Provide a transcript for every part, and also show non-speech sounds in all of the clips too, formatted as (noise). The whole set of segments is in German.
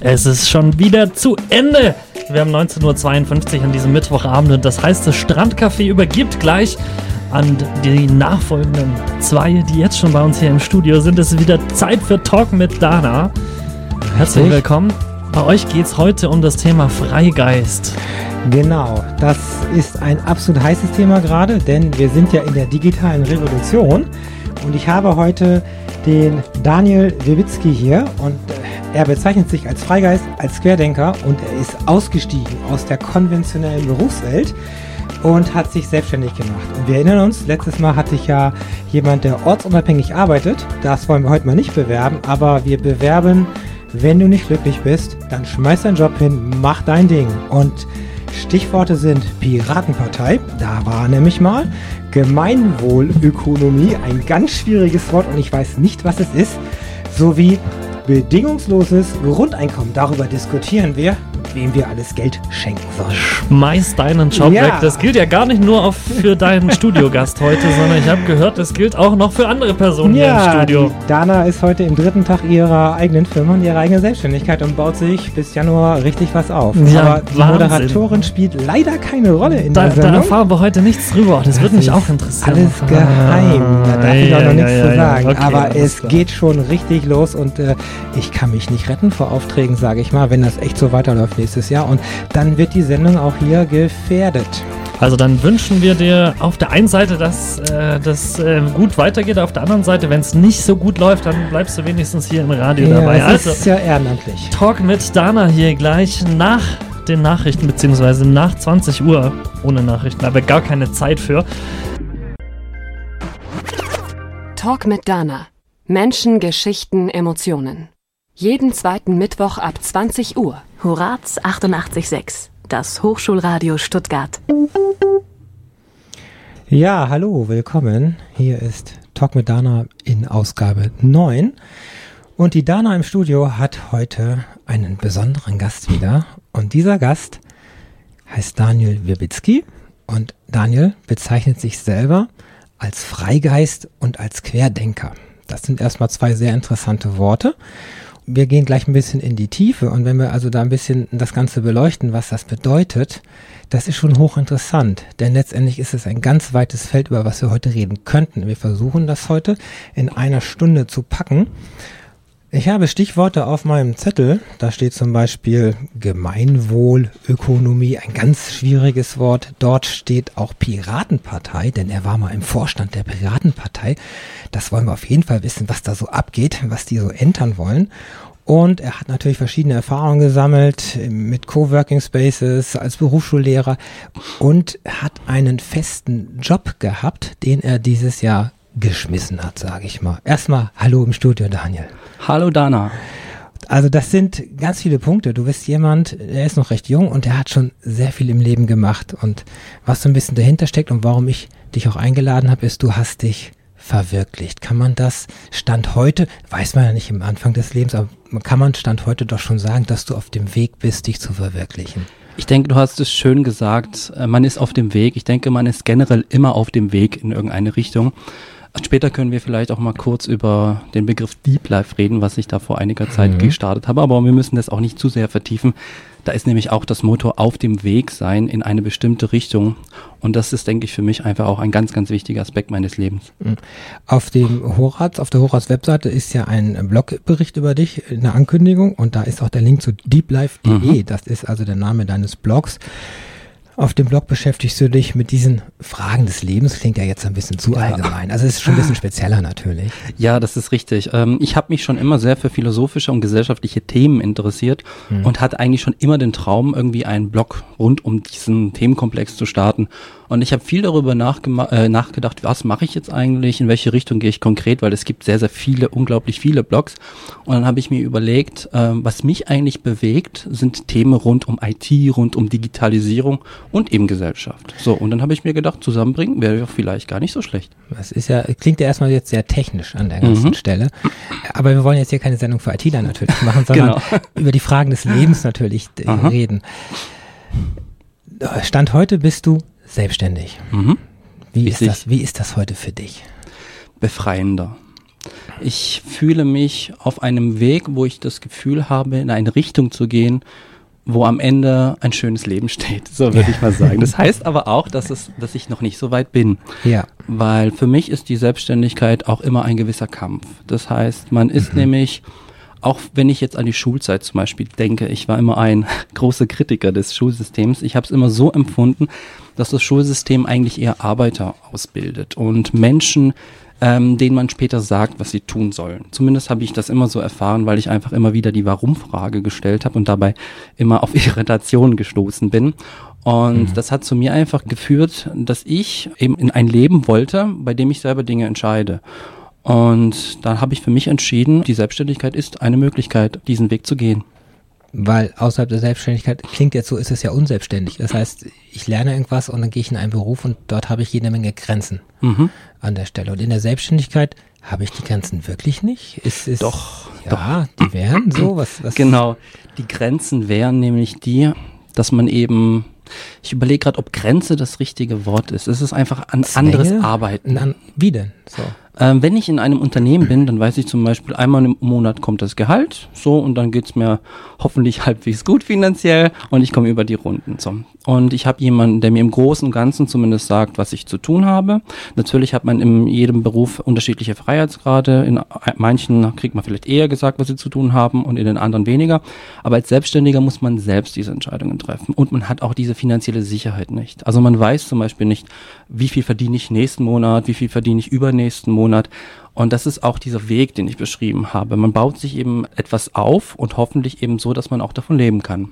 Es ist schon wieder zu Ende. Wir haben 19.52 Uhr an diesem Mittwochabend und das heißt, das Strandcafé übergibt gleich an die nachfolgenden zwei, die jetzt schon bei uns hier im Studio sind. Es ist wieder Zeit für Talk mit Dana. Herzlich willkommen. Bei euch geht es heute um das Thema Freigeist. Genau, das ist ein absolut heißes Thema gerade, denn wir sind ja in der digitalen Revolution und ich habe heute den Daniel Wiewicki hier und äh, er bezeichnet sich als Freigeist, als Querdenker und er ist ausgestiegen aus der konventionellen Berufswelt und hat sich selbstständig gemacht. Und wir erinnern uns, letztes Mal hatte ich ja jemand, der ortsunabhängig arbeitet. Das wollen wir heute mal nicht bewerben, aber wir bewerben, wenn du nicht glücklich bist, dann schmeiß deinen Job hin, mach dein Ding. Und Stichworte sind Piratenpartei, da war nämlich mal, Gemeinwohlökonomie, ein ganz schwieriges Wort und ich weiß nicht, was es ist, sowie bedingungsloses Grundeinkommen. Darüber diskutieren wir wem wir alles Geld schenken sollen. Schmeiß deinen Job ja. weg. Das gilt ja gar nicht nur für deinen (laughs) Studiogast heute, sondern ich habe gehört, das gilt auch noch für andere Personen ja, hier im Studio. Dana ist heute im dritten Tag ihrer eigenen Firma und ihrer eigenen Selbstständigkeit und baut sich bis Januar richtig was auf. Ja, Aber die Wahnsinn. Moderatorin spielt leider keine Rolle in da, der Sendung. Da erfahren wir heute nichts drüber. Das, das würde mich auch interessieren. Alles geheim. Da darf ich auch noch nichts zu sagen. Okay, Aber es klar. geht schon richtig los und äh, ich kann mich nicht retten vor Aufträgen, sage ich mal, wenn das echt so weiterläuft nächstes Jahr. Und dann wird die Sendung auch hier gefährdet. Also dann wünschen wir dir auf der einen Seite, dass äh, das äh, gut weitergeht, auf der anderen Seite, wenn es nicht so gut läuft, dann bleibst du wenigstens hier im Radio ja, dabei. Das also, ist ja ehrenamtlich. Talk mit Dana hier gleich nach den Nachrichten, beziehungsweise nach 20 Uhr ohne Nachrichten, aber gar keine Zeit für. Talk mit Dana. Menschen, Geschichten, Emotionen. Jeden zweiten Mittwoch ab 20 Uhr. Horaz 88.6, das Hochschulradio Stuttgart. Ja, hallo, willkommen. Hier ist Talk mit Dana in Ausgabe 9. Und die Dana im Studio hat heute einen besonderen Gast wieder. Und dieser Gast heißt Daniel Wirbicki. Und Daniel bezeichnet sich selber als Freigeist und als Querdenker. Das sind erstmal zwei sehr interessante Worte wir gehen gleich ein bisschen in die Tiefe und wenn wir also da ein bisschen das Ganze beleuchten, was das bedeutet, das ist schon hochinteressant, denn letztendlich ist es ein ganz weites Feld, über was wir heute reden könnten. Wir versuchen das heute in einer Stunde zu packen. Ich habe Stichworte auf meinem Zettel. Da steht zum Beispiel Gemeinwohlökonomie, ein ganz schwieriges Wort. Dort steht auch Piratenpartei, denn er war mal im Vorstand der Piratenpartei. Das wollen wir auf jeden Fall wissen, was da so abgeht, was die so entern wollen. Und er hat natürlich verschiedene Erfahrungen gesammelt mit Coworking Spaces als Berufsschullehrer und hat einen festen Job gehabt, den er dieses Jahr geschmissen hat, sage ich mal. Erstmal Hallo im Studio, Daniel. Hallo Dana. Also das sind ganz viele Punkte. Du bist jemand, der ist noch recht jung und der hat schon sehr viel im Leben gemacht. Und was so ein bisschen dahinter steckt und warum ich dich auch eingeladen habe, ist, du hast dich verwirklicht. Kann man das Stand heute, weiß man ja nicht im Anfang des Lebens, aber kann man Stand heute doch schon sagen, dass du auf dem Weg bist, dich zu verwirklichen? Ich denke, du hast es schön gesagt. Äh, man ist auf dem Weg. Ich denke, man ist generell immer auf dem Weg in irgendeine Richtung. Später können wir vielleicht auch mal kurz über den Begriff Deep Life reden, was ich da vor einiger Zeit mhm. gestartet habe, aber wir müssen das auch nicht zu sehr vertiefen. Da ist nämlich auch das Motto auf dem Weg sein in eine bestimmte Richtung. Und das ist, denke ich, für mich einfach auch ein ganz, ganz wichtiger Aspekt meines Lebens. Mhm. Auf dem Horaz, auf der Horaz Webseite ist ja ein Blogbericht über dich in der Ankündigung und da ist auch der Link zu deeplife.de. Mhm. Das ist also der Name deines Blogs. Auf dem Blog beschäftigst du dich mit diesen Fragen des Lebens. Klingt ja jetzt ein bisschen zu allgemein. Also es ist schon ein bisschen spezieller natürlich. Ja, das ist richtig. Ähm, ich habe mich schon immer sehr für philosophische und gesellschaftliche Themen interessiert hm. und hatte eigentlich schon immer den Traum, irgendwie einen Blog rund um diesen Themenkomplex zu starten. Und ich habe viel darüber äh, nachgedacht, was mache ich jetzt eigentlich, in welche Richtung gehe ich konkret, weil es gibt sehr, sehr viele, unglaublich viele Blogs. Und dann habe ich mir überlegt, äh, was mich eigentlich bewegt, sind Themen rund um IT, rund um Digitalisierung und eben Gesellschaft. So, und dann habe ich mir gedacht, zusammenbringen wäre vielleicht gar nicht so schlecht. Das ist ja, klingt ja erstmal jetzt sehr technisch an der ganzen mhm. Stelle. Aber wir wollen jetzt hier keine Sendung für ITler natürlich machen, (laughs) sondern genau. über die Fragen des Lebens natürlich äh, reden. Stand heute bist du selbstständig. Mhm. Wie, ist das, wie ist das heute für dich? Befreiender. ich fühle mich auf einem Weg, wo ich das Gefühl habe, in eine Richtung zu gehen, wo am Ende ein schönes Leben steht, so würde ich mal (laughs) sagen. Das heißt aber auch, dass es, dass ich noch nicht so weit bin. Ja. Weil für mich ist die Selbstständigkeit auch immer ein gewisser Kampf. Das heißt, man ist Mhm. nämlich, auch wenn ich jetzt an die Schulzeit zum Beispiel denke, ich war immer ein (laughs) großer Kritiker des Schulsystems. Ich habe es immer so empfunden, dass das Schulsystem eigentlich eher Arbeiter ausbildet und Menschen, ähm, denen man später sagt, was sie tun sollen. Zumindest habe ich das immer so erfahren, weil ich einfach immer wieder die Warum-Frage gestellt habe und dabei immer auf (laughs) Irritation gestoßen bin. Und das hat zu mir einfach geführt, dass ich eben in ein Leben wollte, bei dem ich selber Dinge entscheide. Und da habe ich für mich entschieden, die Selbstständigkeit ist eine Möglichkeit, diesen Weg zu gehen. Weil außerhalb der Selbstständigkeit klingt jetzt so, ist es ja unselbstständig. Das heißt, ich lerne irgendwas und dann gehe ich in einen Beruf und dort habe ich jede Menge Grenzen Mhm. an der Stelle. Und in der Selbstständigkeit habe ich die Grenzen wirklich nicht? Ist es Doch, ja, die wären so was, was Genau. Die Grenzen wären nämlich die, dass man eben, ich überlege gerade, ob Grenze das richtige Wort ist. Es ist einfach ein Zwänge? anderes Arbeiten. An, wie denn? So. Ähm, wenn ich in einem Unternehmen bin, dann weiß ich zum Beispiel, einmal im Monat kommt das Gehalt, so, und dann geht's mir hoffentlich (laughs) halbwegs gut finanziell und ich komme über die Runden. So. Und ich habe jemanden, der mir im Großen und Ganzen zumindest sagt, was ich zu tun habe. Natürlich hat man in jedem Beruf unterschiedliche Freiheitsgrade. In manchen kriegt man vielleicht eher gesagt, was sie zu tun haben und in den anderen weniger. Aber als Selbstständiger muss man selbst diese Entscheidungen treffen. Und man hat auch diese finanzielle Sicherheit nicht. Also man weiß zum Beispiel nicht, wie viel verdiene ich nächsten Monat, wie viel verdiene ich übernächsten Monat. Und das ist auch dieser Weg, den ich beschrieben habe. Man baut sich eben etwas auf und hoffentlich eben so, dass man auch davon leben kann.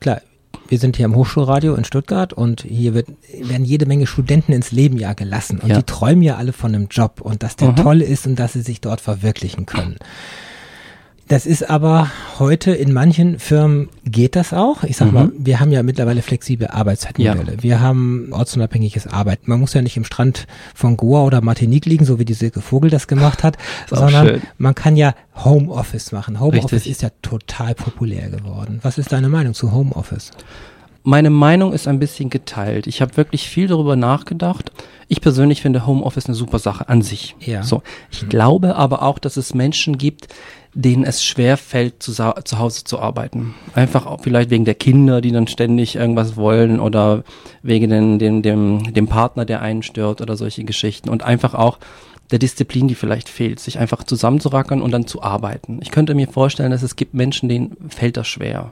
Klar, wir sind hier im Hochschulradio in Stuttgart und hier wird, werden jede Menge Studenten ins Leben ja gelassen und Ja. die träumen ja alle von einem Job und dass der Mhm. toll ist und dass sie sich dort verwirklichen können. Das ist aber heute in manchen Firmen geht das auch. Ich sag Mhm. mal, wir haben ja mittlerweile flexible Arbeitszeitmodelle. Wir haben ortsunabhängiges Arbeiten. Man muss ja nicht im Strand von Goa oder Martinique liegen, so wie die Silke Vogel das gemacht hat, (laughs) sondern man kann ja Homeoffice machen. Homeoffice ist ja total populär geworden. Was ist deine Meinung zu Homeoffice? Meine Meinung ist ein bisschen geteilt. Ich habe wirklich viel darüber nachgedacht. Ich persönlich finde Homeoffice eine super Sache an sich. Ja. So. Ich glaube aber auch, dass es Menschen gibt, denen es schwer fällt, zu, zu Hause zu arbeiten. Einfach auch vielleicht wegen der Kinder, die dann ständig irgendwas wollen oder wegen den, dem, dem, dem Partner, der einen stört oder solche Geschichten. Und einfach auch der Disziplin, die vielleicht fehlt, sich einfach zusammenzurackern und dann zu arbeiten. Ich könnte mir vorstellen, dass es gibt Menschen, denen fällt das schwer.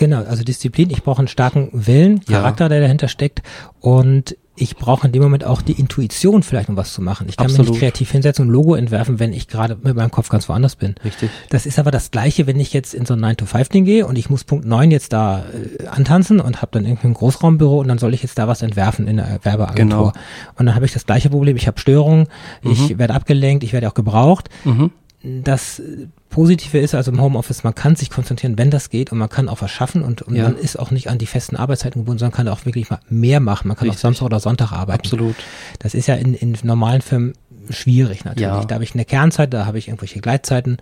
Genau, also Disziplin, ich brauche einen starken Willen, Ja. Charakter, der dahinter steckt und ich brauche in dem Moment auch die Intuition vielleicht, um was zu machen. Ich kann mich Absolut. nicht kreativ hinsetzen und ein Logo entwerfen, wenn ich gerade mit meinem Kopf ganz woanders bin. Richtig. Das ist aber das Gleiche, wenn ich jetzt in so ein 9-to-5-Ding gehe und ich muss Punkt 9 jetzt da äh, antanzen und habe dann irgendwie ein Großraumbüro und dann soll ich jetzt da was entwerfen in einer Werbeagentur. Genau. Und dann habe ich das gleiche Problem, ich habe Störungen, ich werde abgelenkt, ich werde auch gebraucht. Mhm. Das äh, Positive ist also im Homeoffice, man kann sich konzentrieren, wenn das geht und man kann auch was schaffen und, und Ja. man ist auch nicht an die festen Arbeitszeiten gebunden, sondern kann auch wirklich mal mehr machen. Man kann auch Richtig. Samstag oder Sonntag arbeiten. Absolut. Das ist ja in, in normalen Firmen schwierig natürlich. Ja. Da habe ich eine Kernzeit, da habe ich irgendwelche Gleitzeiten.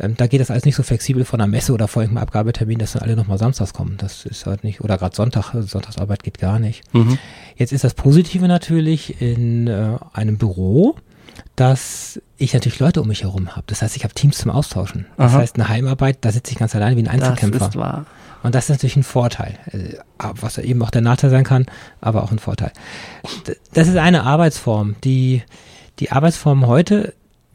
Ähm, da geht das alles nicht so flexibel von einer Messe oder vor irgendeinem Abgabetermin, dass dann alle nochmal samstags kommen. Das ist halt nicht, oder gerade Sonntag, also Sonntagsarbeit geht gar nicht. Mhm. Jetzt ist das Positive natürlich in äh, einem Büro, dass ich natürlich Leute um mich herum habe. Das heißt, ich habe Teams zum Austauschen. Das Aha. heißt, eine Heimarbeit, da sitze ich ganz allein wie ein Einzelkämpfer. wahr. Und das ist natürlich ein Vorteil, äh, was eben auch der Nachteil sein kann, aber auch ein Vorteil. Das ist eine Arbeitsform, die die Arbeitsform heute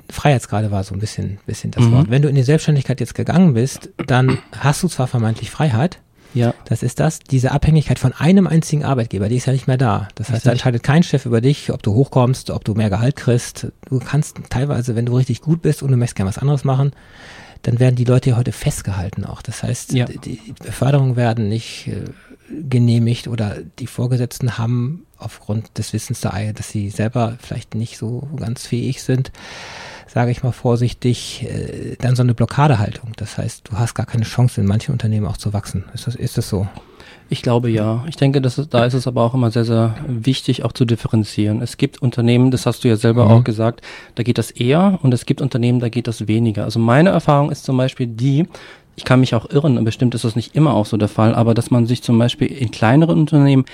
Freiheitsgrade war so ein bisschen, bisschen das Mhm. Wort. Wenn du in die Selbstständigkeit jetzt gegangen bist, dann hast du zwar vermeintlich Freiheit, Ja. das ist das, diese Abhängigkeit von einem einzigen Arbeitgeber, die ist ja nicht mehr da. Das heißt, da entscheidet kein Chef über dich, ob du hochkommst, ob du mehr Gehalt kriegst. Du kannst teilweise, wenn du richtig gut bist und du möchtest gerne was anderes machen, dann werden die Leute ja heute festgehalten auch. Das heißt, Ja. die Beförderungen werden nicht äh, genehmigt oder die Vorgesetzten haben aufgrund des Wissens da, dass sie selber vielleicht nicht so ganz fähig sind, sage ich mal vorsichtig, äh, dann so eine Blockadehaltung. Das heißt, du hast gar keine Chance, in manchen Unternehmen auch zu wachsen. Ist das, ist das so? Ich glaube ja. Ich denke, dass da ist es aber auch immer sehr, sehr wichtig, auch zu differenzieren. Es gibt Unternehmen, das hast du ja selber Mhm. auch gesagt, da geht das eher und es gibt Unternehmen, da geht das weniger. Also meine Erfahrung ist zum Beispiel die, ich kann mich auch irren, bestimmt ist das nicht immer auch so der Fall, aber dass man sich zum Beispiel in kleineren Unternehmen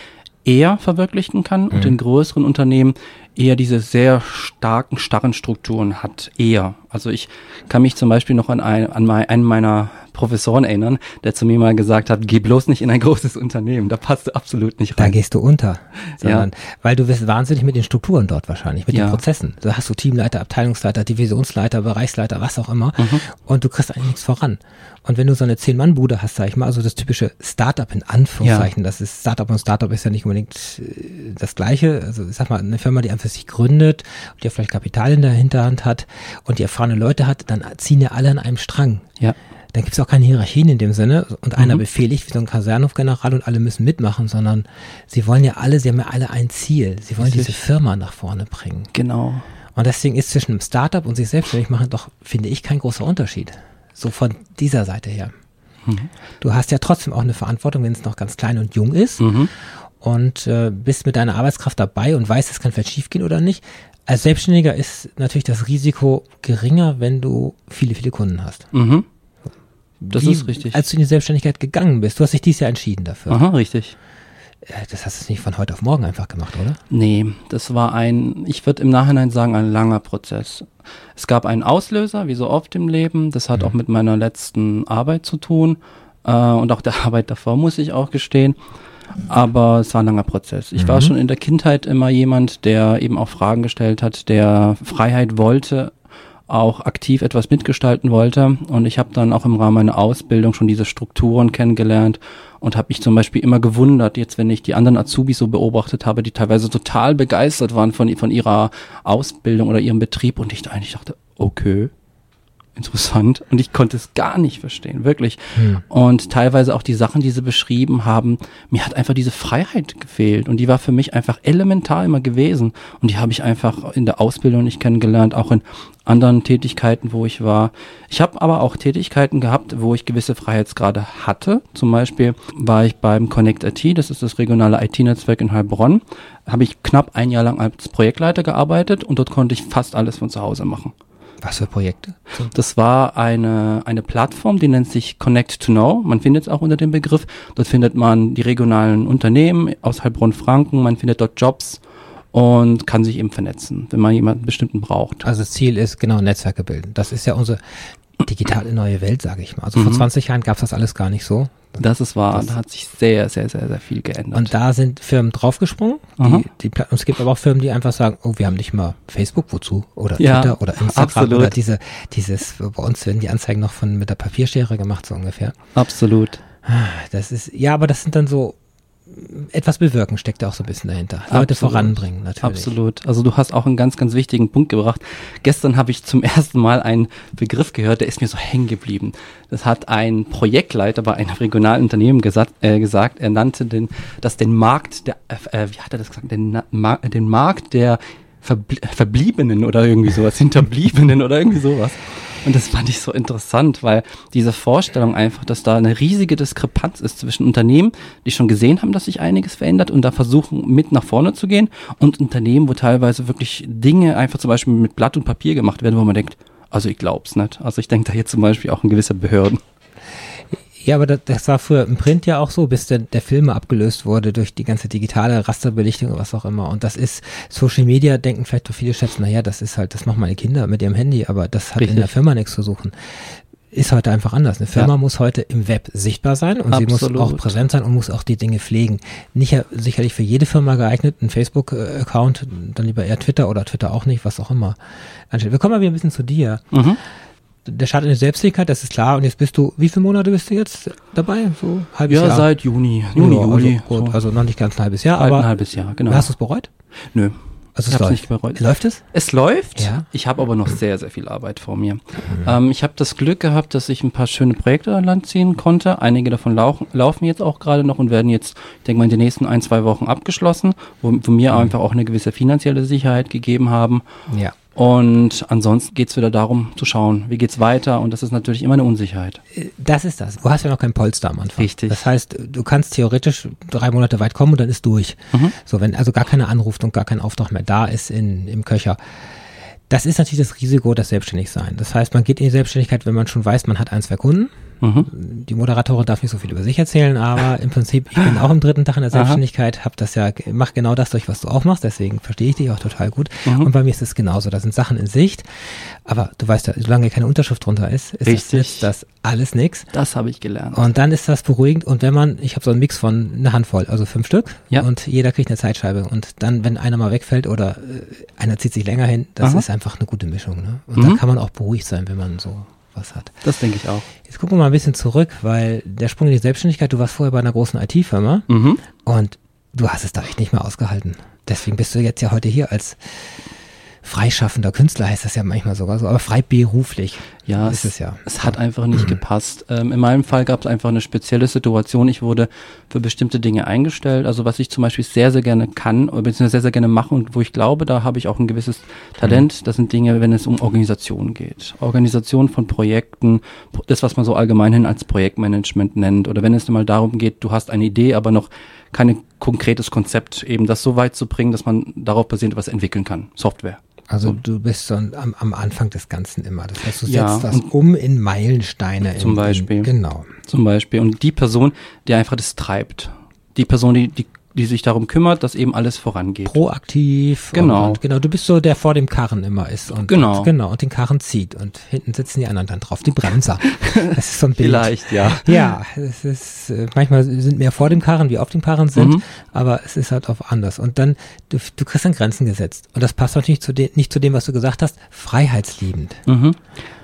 eher verwirklichen kann und in größeren Unternehmen eher diese sehr starken, starren Strukturen hat. Eher. Also ich kann mich zum Beispiel noch an, ein, an mein, einen meiner Professoren erinnern, der zu mir mal gesagt hat, geh bloß nicht in ein großes Unternehmen, da passt du absolut nicht rein. Da gehst du unter. Sondern, ja. Weil du wirst wahnsinnig mit den Strukturen dort wahrscheinlich, mit ja. den Prozessen. Da hast du Teamleiter, Abteilungsleiter, Divisionsleiter, Bereichsleiter, was auch immer. Mhm. Und du kriegst eigentlich nichts voran. Und wenn du so eine Zehn-Mann-Bude hast, sag ich mal, also das typische Startup in Anführungszeichen, ja. das ist Startup und Startup ist ja nicht unbedingt äh, das Gleiche. Also ich sag mal, eine Firma, die einfach sich gründet, die ja vielleicht Kapital in der Hinterhand hat und die erfahrene Leute hat, dann ziehen ja alle an einem Strang. Ja. Dann gibt es auch keine Hierarchien in dem Sinne und einer mhm. befehligt wie so ein Kasernhofgeneral und alle müssen mitmachen, sondern sie wollen ja alle, sie haben ja alle ein Ziel. Sie wollen Richtig. diese Firma nach vorne bringen. Genau. Und deswegen ist zwischen einem Startup und sich selbstständig machen doch, finde ich, kein großer Unterschied. So von dieser Seite her. Mhm. Du hast ja trotzdem auch eine Verantwortung, wenn es noch ganz klein und jung ist. Mhm. Und äh, bist mit deiner Arbeitskraft dabei und weißt, es kann vielleicht schiefgehen oder nicht. Als Selbstständiger ist natürlich das Risiko geringer, wenn du viele, viele Kunden hast. Mhm. Das Wie, ist richtig. Als du in die Selbstständigkeit gegangen bist, du hast dich dieses Jahr entschieden dafür. Aha, richtig. Äh, das hast du nicht von heute auf morgen einfach gemacht, oder? Nee, das war ein, ich würde im Nachhinein sagen, ein langer Prozess. Es gab einen Auslöser, wie so oft im Leben. Das hat mhm. auch mit meiner letzten Arbeit zu tun. Äh, und auch der (laughs) Arbeit davor, muss ich auch gestehen. Aber es war ein langer Prozess. Ich mhm. war schon in der Kindheit immer jemand, der eben auch Fragen gestellt hat, der Freiheit wollte, auch aktiv etwas mitgestalten wollte. Und ich habe dann auch im Rahmen meiner Ausbildung schon diese Strukturen kennengelernt und habe mich zum Beispiel immer gewundert, jetzt wenn ich die anderen Azubis so beobachtet habe, die teilweise total begeistert waren von, von ihrer Ausbildung oder ihrem Betrieb und ich eigentlich dachte, okay, interessant und ich konnte es gar nicht verstehen, wirklich. Hm. Und teilweise auch die Sachen, die sie beschrieben haben, mir hat einfach diese Freiheit gefehlt und die war für mich einfach elementar immer gewesen und die habe ich einfach in der Ausbildung nicht kennengelernt, auch in anderen Tätigkeiten, wo ich war. Ich habe aber auch Tätigkeiten gehabt, wo ich gewisse Freiheitsgrade hatte. Zum Beispiel war ich beim Connect IT, das ist das regionale IT-Netzwerk in Heilbronn, habe ich knapp ein Jahr lang als Projektleiter gearbeitet und dort konnte ich fast alles von zu Hause machen. Was für Projekte? Das war eine, eine Plattform, die nennt sich Connect to Know. Man findet es auch unter dem Begriff. Dort findet man die regionalen Unternehmen aus Heilbronn-Franken, man findet dort Jobs und kann sich eben vernetzen, wenn man jemanden bestimmten braucht. Also das Ziel ist genau Netzwerke bilden. Das ist ja unsere digitale neue Welt, sage ich mal. Also mhm. vor 20 Jahren gab es das alles gar nicht so. Das ist wahr. Das da hat sich sehr, sehr, sehr, sehr viel geändert. Und da sind Firmen draufgesprungen. Die, die, und es gibt aber auch Firmen, die einfach sagen, oh, wir haben nicht mal Facebook, wozu? Oder ja, Twitter oder Instagram absolut. oder diese, dieses, bei uns werden die Anzeigen noch von mit der Papierschere gemacht, so ungefähr. Absolut. Das ist, ja, aber das sind dann so etwas bewirken steckt da auch so ein bisschen dahinter. Leute Absolut. voranbringen, natürlich. Absolut. Also du hast auch einen ganz, ganz wichtigen Punkt gebracht. Gestern habe ich zum (laughs) ersten Mal einen Begriff gehört, der ist mir so hängen geblieben. Das hat ein Projektleiter bei einem regionalen Unternehmen gesagt, äh, gesagt er nannte den, das den Markt der, äh, wie hat er das gesagt, den, Ma den Markt der Verblie Verbliebenen oder irgendwie sowas, (laughs) Hinterbliebenen oder irgendwie sowas. Und das fand ich so interessant, weil diese Vorstellung einfach, dass da eine riesige Diskrepanz ist zwischen Unternehmen, die schon gesehen haben, dass sich einiges verändert und da versuchen mit nach vorne zu gehen und Unternehmen, wo teilweise wirklich Dinge einfach zum Beispiel mit Blatt und Papier gemacht werden, wo man denkt, also ich glaub's nicht. Also ich denke da jetzt zum Beispiel auch an gewisse Behörden. Ja, aber das, das war früher im Print ja auch so, bis der, der Film abgelöst wurde durch die ganze digitale Rasterbelichtung oder was auch immer. Und das ist Social Media, denken vielleicht doch viele Chefs, naja, das ist halt, das machen meine Kinder mit ihrem Handy, aber das hat Richtig. in der Firma nichts zu suchen. Ist heute einfach anders. Eine Firma ja. muss heute im Web sichtbar sein und Absolut. sie muss auch präsent sein und muss auch die Dinge pflegen. Nicht sicherlich für jede Firma geeignet, ein Facebook-Account, dann lieber eher Twitter oder Twitter auch nicht, was auch immer. Wir kommen mal wieder ein bisschen zu dir. Mhm der Start in die Selbstständigkeit, das ist klar. Und jetzt bist du, wie viele Monate bist du jetzt dabei? So halbes ja, Jahr? Ja, seit Juni. Juni, ja, Juli. Also, gut, so. also noch nicht ganz ein halbes Jahr, aber. Ein halbes Jahr, genau. Hast du es bereut? Nö. Also es läuft. nicht bereut. Läuft es? Es läuft. Ja. Ich habe aber noch sehr, sehr viel Arbeit vor mir. Mhm. Ähm, ich habe das Glück gehabt, dass ich ein paar schöne Projekte an Land ziehen konnte. Einige davon laufen, laufen jetzt auch gerade noch und werden jetzt, ich denke mal, in den nächsten ein, zwei Wochen abgeschlossen, wo, wo mir mhm. einfach auch eine gewisse finanzielle Sicherheit gegeben haben. Ja. Und ansonsten geht es wieder darum zu schauen, wie geht's weiter und das ist natürlich immer eine Unsicherheit. Das ist das. Du hast ja noch kein Polster am Anfang. Richtig. Das heißt, du kannst theoretisch drei Monate weit kommen und dann ist durch. Mhm. So, wenn also gar keiner anruft und gar kein Auftrag mehr da ist in, im Köcher. Das ist natürlich das Risiko des Selbstständigsein. Das heißt, man geht in die Selbstständigkeit, wenn man schon weiß, man hat ein, zwei Kunden. Mhm. Die Moderatorin darf nicht so viel über sich erzählen, aber im Prinzip, ich bin auch im dritten Tag in der. Selbstständigkeit, habe das ja, mach genau das durch, was du auch machst, deswegen verstehe ich dich auch total gut. Mhm. Und bei mir ist es genauso, da sind Sachen in Sicht, aber du weißt ja, solange keine Unterschrift drunter ist, ist das, Richtig. ist das alles nix. Das habe ich gelernt. Und dann ist das beruhigend und wenn man, ich habe so einen Mix von einer Handvoll, also fünf Stück Ja. und jeder kriegt eine Zeitscheibe und dann, wenn einer mal wegfällt oder äh, einer zieht sich länger hin, das Aha. ist einfach eine gute Mischung. Ne? Und Mhm. dann kann man auch beruhigt sein, wenn man so was hat. Das denke ich auch. Jetzt gucken wir mal ein bisschen zurück, weil der Sprung in die Selbstständigkeit, du warst vorher bei einer großen IT-Firma Mhm. und du hast es da echt nicht mehr ausgehalten. Deswegen bist du jetzt ja heute hier als freischaffender Künstler, heißt das ja manchmal sogar so, aber freiberuflich Ja, ist es ja. Es hat einfach nicht gepasst. Ähm, in meinem Fall gab es einfach eine spezielle Situation. Ich wurde für bestimmte Dinge eingestellt. Also was ich zum Beispiel sehr, sehr gerne kann, oder beziehungsweise sehr, sehr gerne mache und wo ich glaube, da habe ich auch ein gewisses Talent. Das sind Dinge, wenn es um Organisation geht. Organisation von Projekten, pro- das, was man so allgemein hin als Projektmanagement nennt. Oder wenn es mal darum geht, du hast eine Idee, aber noch kein konkretes Konzept, eben das so weit zu bringen, dass man darauf basierend was entwickeln kann. Software. Also du bist so am, am Anfang des Ganzen immer. Das heißt, du Ja, setzt das und- um in Meilensteine. Zum in, Beispiel. In, genau. zum Beispiel. Und die Person, die einfach das treibt. Die Person, die, die, die sich darum kümmert, dass eben alles vorangeht. Proaktiv. Genau. Und, und, genau. Du bist so, der vor dem Karren immer ist. Und, Genau. Und, genau. Und den Karren zieht. Und hinten sitzen die anderen dann drauf. Die Bremser. (laughs) Das ist so ein Bild. Vielleicht, ja. Ja, es ist, äh, manchmal sind mehr vor dem Karren, wie auf dem Karren sind, Mhm. aber es ist halt auch anders. Und dann, du, du kriegst dann Grenzen gesetzt. Und das passt natürlich zu dem, nicht zu dem, was du gesagt hast, freiheitsliebend. Mhm.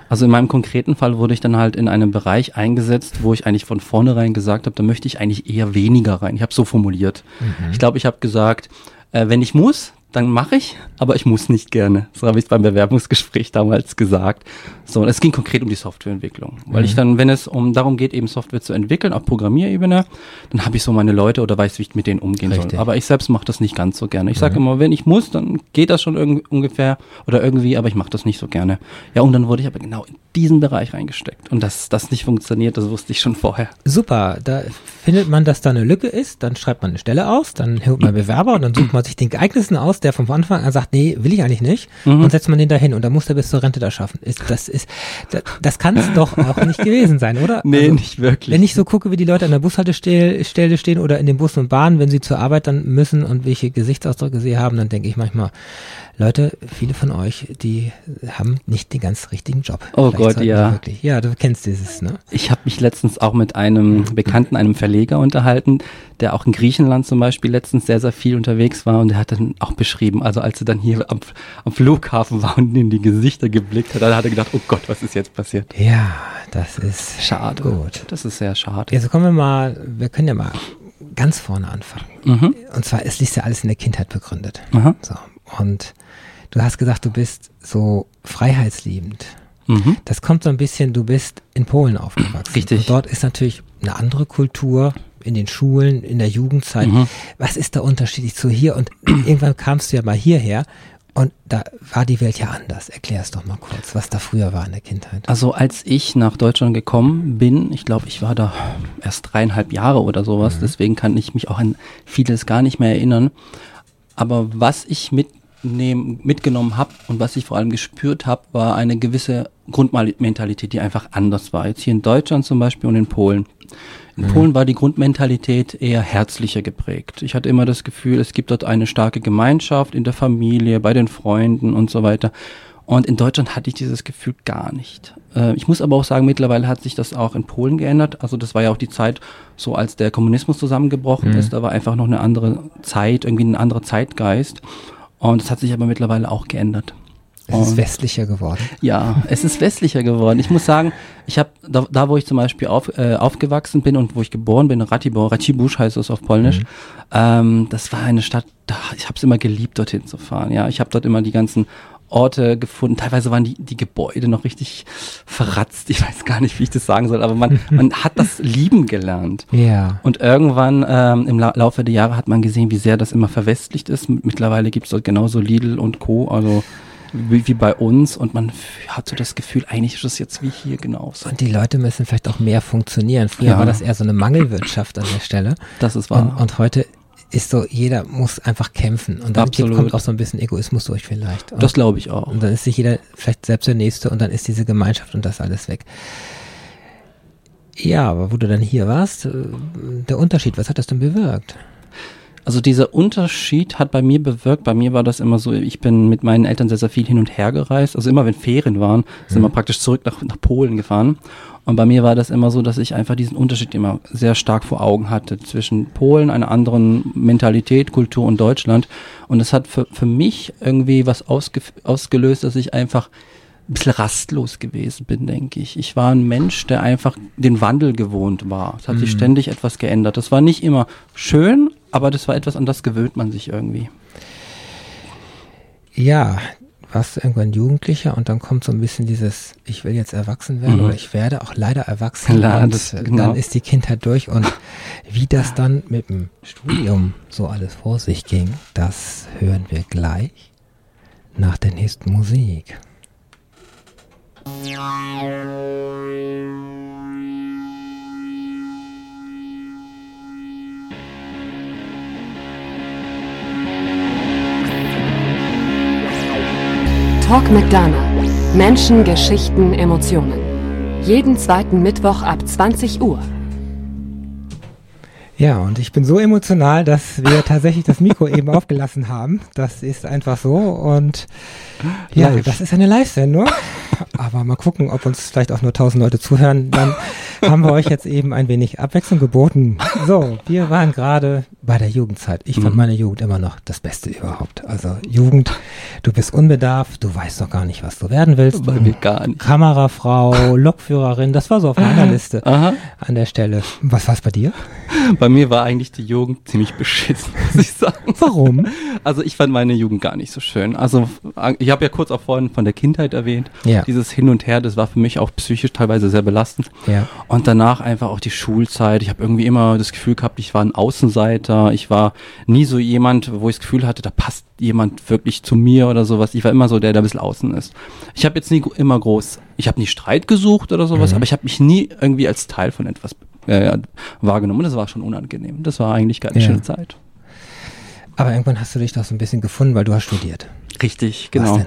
Also in meinem konkreten Fall wurde ich dann halt in einem Bereich eingesetzt, wo ich eigentlich von vornherein gesagt habe, da möchte ich eigentlich eher weniger rein. Ich habe so formuliert. Ich glaube, ich habe gesagt, äh, wenn ich muss, dann mache ich, aber ich muss nicht gerne. So habe ich es beim Bewerbungsgespräch damals gesagt. So, und es ging konkret um die Softwareentwicklung. Weil ich dann, wenn es um darum geht, eben Software zu entwickeln, auf Programmierebene, dann habe ich so meine Leute oder weiß, wie ich mit denen umgehen Richtig. soll. Aber ich selbst mache das nicht ganz so gerne. Ich sage immer, wenn ich muss, dann geht das schon ungefähr oder irgendwie, aber ich mache das nicht so gerne. Ja, und dann wurde ich aber genau in diesen Bereich reingesteckt. Und dass das nicht funktioniert, das wusste ich schon vorher. Super, da findet man, dass da eine Lücke ist, dann schreibt man eine Stelle aus, dann hört man (clears throat) Bewerber und dann sucht man sich den geeignetsten aus, der von Anfang an sagt, nee, will ich eigentlich nicht, und setzt man den dahin und dann muss der bis zur Rente da schaffen. Ist, das ist, das, das kann es (laughs) doch auch nicht gewesen sein, oder? Nee, Also, nicht wirklich. Wenn ich so gucke, wie die Leute an der Bushaltestelle Stelle stehen oder in den Bussen und Bahnen, wenn sie zur Arbeit dann müssen und welche Gesichtsausdrücke sie haben, dann denke ich manchmal, Leute, viele von euch, die haben nicht den ganz richtigen Job. Oh Vielleicht Gott, ja. Wirklich. Ja, du kennst dieses, ne? Ich habe mich letztens auch mit einem Bekannten, einem Verleger unterhalten, der auch in Griechenland zum Beispiel letztens sehr, sehr viel unterwegs war und der hat dann auch beschrieben, also als er dann hier am, am Flughafen war und in die Gesichter geblickt hat, dann hat er gedacht, oh Gott, was ist jetzt passiert? Ja, das ist Schade. Gut. Das ist sehr schade. Jetzt kommen wir mal, wir können ja mal ganz vorne anfangen. Mhm. Und zwar, es ist ja alles in der Kindheit begründet. Aha. So. Und du hast gesagt, du bist so freiheitsliebend. Mhm. Das kommt so ein bisschen, du bist in Polen aufgewachsen. Richtig. Und dort ist natürlich eine andere Kultur in den Schulen, in der Jugendzeit. Mhm. Was ist da unterschiedlich zu hier? Und irgendwann kamst du ja mal hierher und da war die Welt ja anders. Erklär es doch mal kurz, was da früher war in der Kindheit. Also als ich nach Deutschland gekommen bin, ich glaube, ich war da erst dreieinhalb Jahre oder sowas, deswegen kann ich mich auch an vieles gar nicht mehr erinnern. Aber was ich mitnehmen, mitgenommen habe und was ich vor allem gespürt habe, war eine gewisse Grundmentalität, die einfach anders war. Jetzt hier in Deutschland zum Beispiel und in Polen. In Polen war die Grundmentalität eher herzlicher geprägt. Ich hatte immer das Gefühl, es gibt dort eine starke Gemeinschaft in der Familie, bei den Freunden und so weiter. Und in Deutschland hatte ich dieses Gefühl gar nicht. Äh, ich muss aber auch sagen, mittlerweile hat sich das auch in Polen geändert. Also das war ja auch die Zeit, so als der Kommunismus zusammengebrochen ist. Da war einfach noch eine andere Zeit, irgendwie ein anderer Zeitgeist. Und das hat sich aber mittlerweile auch geändert. Es ist westlicher geworden. ja, es ist westlicher geworden. Ich muss sagen, ich habe da, da, wo ich zum Beispiel auf, äh, aufgewachsen bin und wo ich geboren bin, Ratibor, Racibusz heißt es auf Polnisch, ähm, das war eine Stadt, da, ich habe es immer geliebt, dorthin zu fahren. Ja, ich habe dort immer die ganzen Orte gefunden. Teilweise waren die, die Gebäude noch richtig verratzt. Ich weiß gar nicht, wie ich das sagen soll, aber man, (laughs) man hat das lieben gelernt. Ja. Und irgendwann ähm, im La Laufe der Jahre hat man gesehen, wie sehr das immer verwestlicht ist. Mittlerweile gibt es dort genauso Lidl und Co., also wie, wie bei uns. Und man hat so das Gefühl, eigentlich ist es jetzt wie hier genauso. Und die Leute müssen vielleicht auch mehr funktionieren. Früher Ja. war das eher so eine Mangelwirtschaft an der Stelle. Das ist wahr. Und, und heute ist so, jeder muss einfach kämpfen. Und dann Absolut. kommt auch so ein bisschen Egoismus durch vielleicht. Und, das glaube ich auch. und dann ist sich jeder vielleicht selbst der Nächste und dann ist diese Gemeinschaft und das alles weg. Ja, aber wo du dann hier warst, äh, der Unterschied, was hat das denn bewirkt? Also dieser Unterschied hat bei mir bewirkt, bei mir war das immer so, ich bin mit meinen Eltern sehr, sehr viel hin und her gereist. Also immer wenn Ferien waren, sind wir praktisch zurück nach, nach Polen gefahren. Und bei mir war das immer so, dass ich einfach diesen Unterschied immer sehr stark vor Augen hatte zwischen Polen, einer anderen Mentalität, Kultur und Deutschland. Und das hat für, für mich irgendwie was ausge, ausgelöst, dass ich einfach ein bisschen rastlos gewesen bin, denke ich. Ich war ein Mensch, der einfach den Wandel gewohnt war. Es hat sich ständig etwas geändert. Das war nicht immer schön, aber das war etwas, an das gewöhnt man sich irgendwie. Ja, warst du irgendwann Jugendlicher und dann kommt so ein bisschen dieses, ich will jetzt erwachsen werden Mhm. oder ich werde auch leider erwachsen (laughs) Ja, und das- genau. dann ist die Kindheit durch und (laughs) wie das dann mit dem Studium so alles vor sich ging, das hören wir gleich nach der nächsten Musik. Talk mit Dana. Menschen, Geschichten, Emotionen. Jeden zweiten Mittwoch ab 20 Uhr. Ja, und ich bin so emotional, dass wir tatsächlich das Mikro (laughs) eben aufgelassen haben. Das ist einfach so. Und ja, Live. das ist eine Live-Sendung. (laughs) Aber mal gucken, ob uns vielleicht auch nur tausend Leute zuhören. Dann haben wir euch jetzt eben ein wenig Abwechslung geboten. So, wir waren gerade bei der Jugendzeit. Ich fand Mhm. meine Jugend immer noch das Beste überhaupt. Also Jugend, du bist unbedarft, du weißt noch gar nicht, was du werden willst. Bei mir gar nicht. Kamerafrau, (laughs) Lokführerin, das war so auf meiner Liste Aha. an der Stelle. Was war's bei dir? Bei mir war eigentlich die Jugend ziemlich beschissen, muss ich sagen. Warum? Also ich fand meine Jugend gar nicht so schön. Also ich habe ja kurz auch vorhin von der Kindheit erwähnt. Ja. Dieses Hin und Her, das war für mich auch psychisch teilweise sehr belastend. Ja. Und danach einfach auch die Schulzeit. Ich habe irgendwie immer das Gefühl gehabt, ich war ein Außenseiter. Ich war nie so jemand, wo ich das Gefühl hatte, da passt jemand wirklich zu mir oder sowas. Ich war immer so der, der ein bisschen außen ist. Ich habe jetzt nie immer groß, ich habe nie Streit gesucht oder sowas, aber ich habe mich nie irgendwie als Teil von etwas äh, wahrgenommen. Und das war schon unangenehm. Das war eigentlich keine Ja. schöne Zeit. Aber irgendwann hast du dich doch so ein bisschen gefunden, weil du hast studiert. Richtig, genau.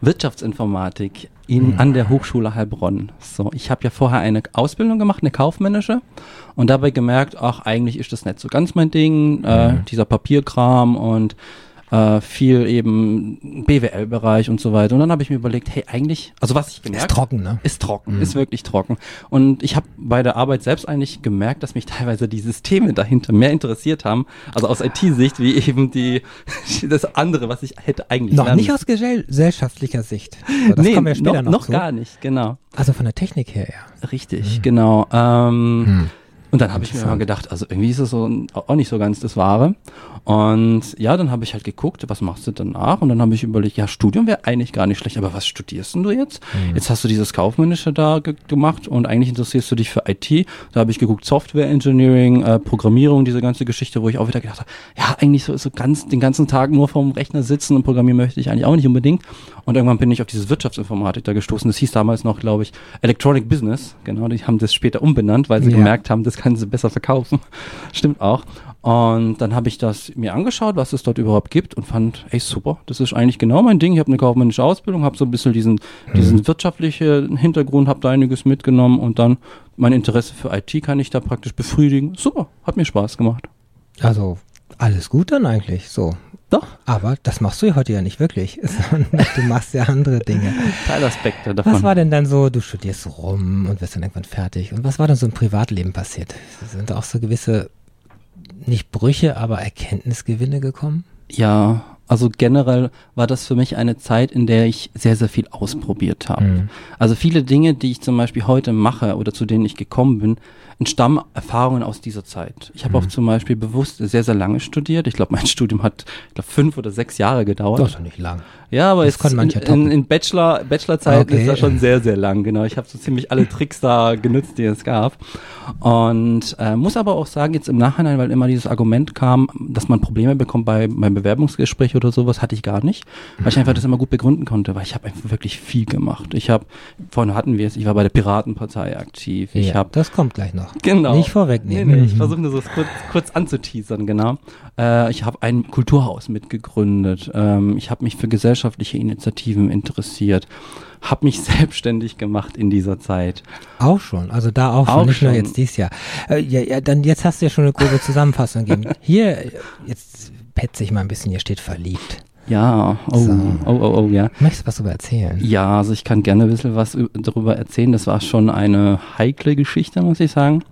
Wirtschaftsinformatik in, an der Hochschule Heilbronn. So, ich habe ja vorher eine Ausbildung gemacht, eine kaufmännische, und dabei gemerkt, ach, eigentlich ist das nicht so ganz mein Ding, äh, dieser Papierkram und äh, viel eben BWL-Bereich und so weiter. Und dann habe ich mir überlegt, hey, eigentlich, also was ich gemerkt Ist trocken, ne? ist trocken, ist wirklich trocken. Und ich habe bei der Arbeit selbst eigentlich gemerkt, dass mich teilweise die Systeme dahinter mehr interessiert haben, also aus IT-Sicht, wie eben die (laughs) das andere, was ich hätte eigentlich Noch lernen nicht aus gesell gesellschaftlicher Sicht. So, das nee, kommen wir später noch, noch, noch zu. gar nicht, genau. Also von der Technik her, ja. Richtig, genau. Ähm, Hm. Und dann habe ich mir mal gedacht, also irgendwie ist es so auch nicht so ganz das Wahre. Und ja, dann habe ich halt geguckt, was machst du danach? Und dann habe ich überlegt, ja, Studium wäre eigentlich gar nicht schlecht, aber was studierst denn du jetzt? Jetzt hast du dieses Kaufmännische da ge gemacht und eigentlich interessierst du dich für IT. Da habe ich geguckt, Software Engineering, äh, Programmierung, diese ganze Geschichte, wo ich auch wieder gedacht habe, ja, eigentlich so, so ganz den ganzen Tag nur vorm Rechner sitzen und programmieren möchte ich eigentlich auch nicht unbedingt. Und irgendwann bin ich auf dieses Wirtschaftsinformatik da gestoßen. Das hieß damals noch, glaube ich, Electronic Business. Genau, die haben das später umbenannt, weil sie Ja. gemerkt haben, das kann sie besser verkaufen. (laughs) Stimmt auch. Und dann habe ich das mir angeschaut, was es dort überhaupt gibt und fand, ey super, das ist eigentlich genau mein Ding. Ich habe eine kaufmännische Ausbildung, habe so ein bisschen diesen, diesen wirtschaftlichen Hintergrund, habe da einiges mitgenommen und dann mein Interesse für IT kann ich da praktisch befriedigen. Super, hat mir Spaß gemacht. Also alles gut dann eigentlich, so. Doch, Aber das machst du ja heute ja nicht wirklich, (laughs) sondern du machst ja andere Dinge. Teilaspekte davon. Was war denn dann so, du studierst rum und wirst dann irgendwann fertig. Und was war dann so im Privatleben passiert? Sind da auch so gewisse, nicht Brüche, aber Erkenntnisgewinne gekommen? Ja, also generell war das für mich eine Zeit, in der ich sehr, sehr viel ausprobiert habe. Mhm. Also viele Dinge, die ich zum Beispiel heute mache oder zu denen ich gekommen bin, entstammen Erfahrungen aus dieser Zeit. Ich habe Mhm. auch zum Beispiel bewusst sehr, sehr lange studiert. Ich glaube, mein (laughs) Studium hat, ich glaube, fünf oder sechs Jahre gedauert. Das ist doch nicht lang. Ja, aber Das mancher in, in, Bachelor, Bachelorzeiten Okay. ist das schon sehr, sehr lang, genau. Ich habe so ziemlich alle Tricks da genutzt, die es gab. Und äh, muss aber auch sagen, jetzt im Nachhinein, weil immer dieses Argument kam, dass man Probleme bekommt bei beim Bewerbungsgespräch oder sowas hatte ich gar nicht, weil ich einfach das immer gut begründen konnte, weil ich habe einfach wirklich viel gemacht. Ich habe, vorhin hatten wir es, ich war bei der Piratenpartei aktiv. Ich ja, habe das kommt gleich noch. Genau. Nicht vorwegnehmen. Nee, nee, ich Mhm. versuche nur so kurz, kurz anzuteasern, genau. Äh, ich habe ein Kulturhaus mitgegründet. Ähm, ich habe mich für gesellschaftliche Initiativen interessiert. Habe mich (laughs) selbstständig gemacht in dieser Zeit. Auch schon, also da auch schon, Auch nicht nur schon. jetzt dieses Jahr. Äh, ja, ja, dann jetzt hast du ja schon eine grobe Zusammenfassung gegeben. (laughs) Hier, jetzt petze ich mal ein bisschen, hier steht verliebt. Ja, oh, So. oh, oh, oh, ja. Möchtest du was darüber erzählen? Ja, also ich kann gerne ein bisschen was darüber erzählen. Das war schon eine heikle Geschichte, muss ich sagen.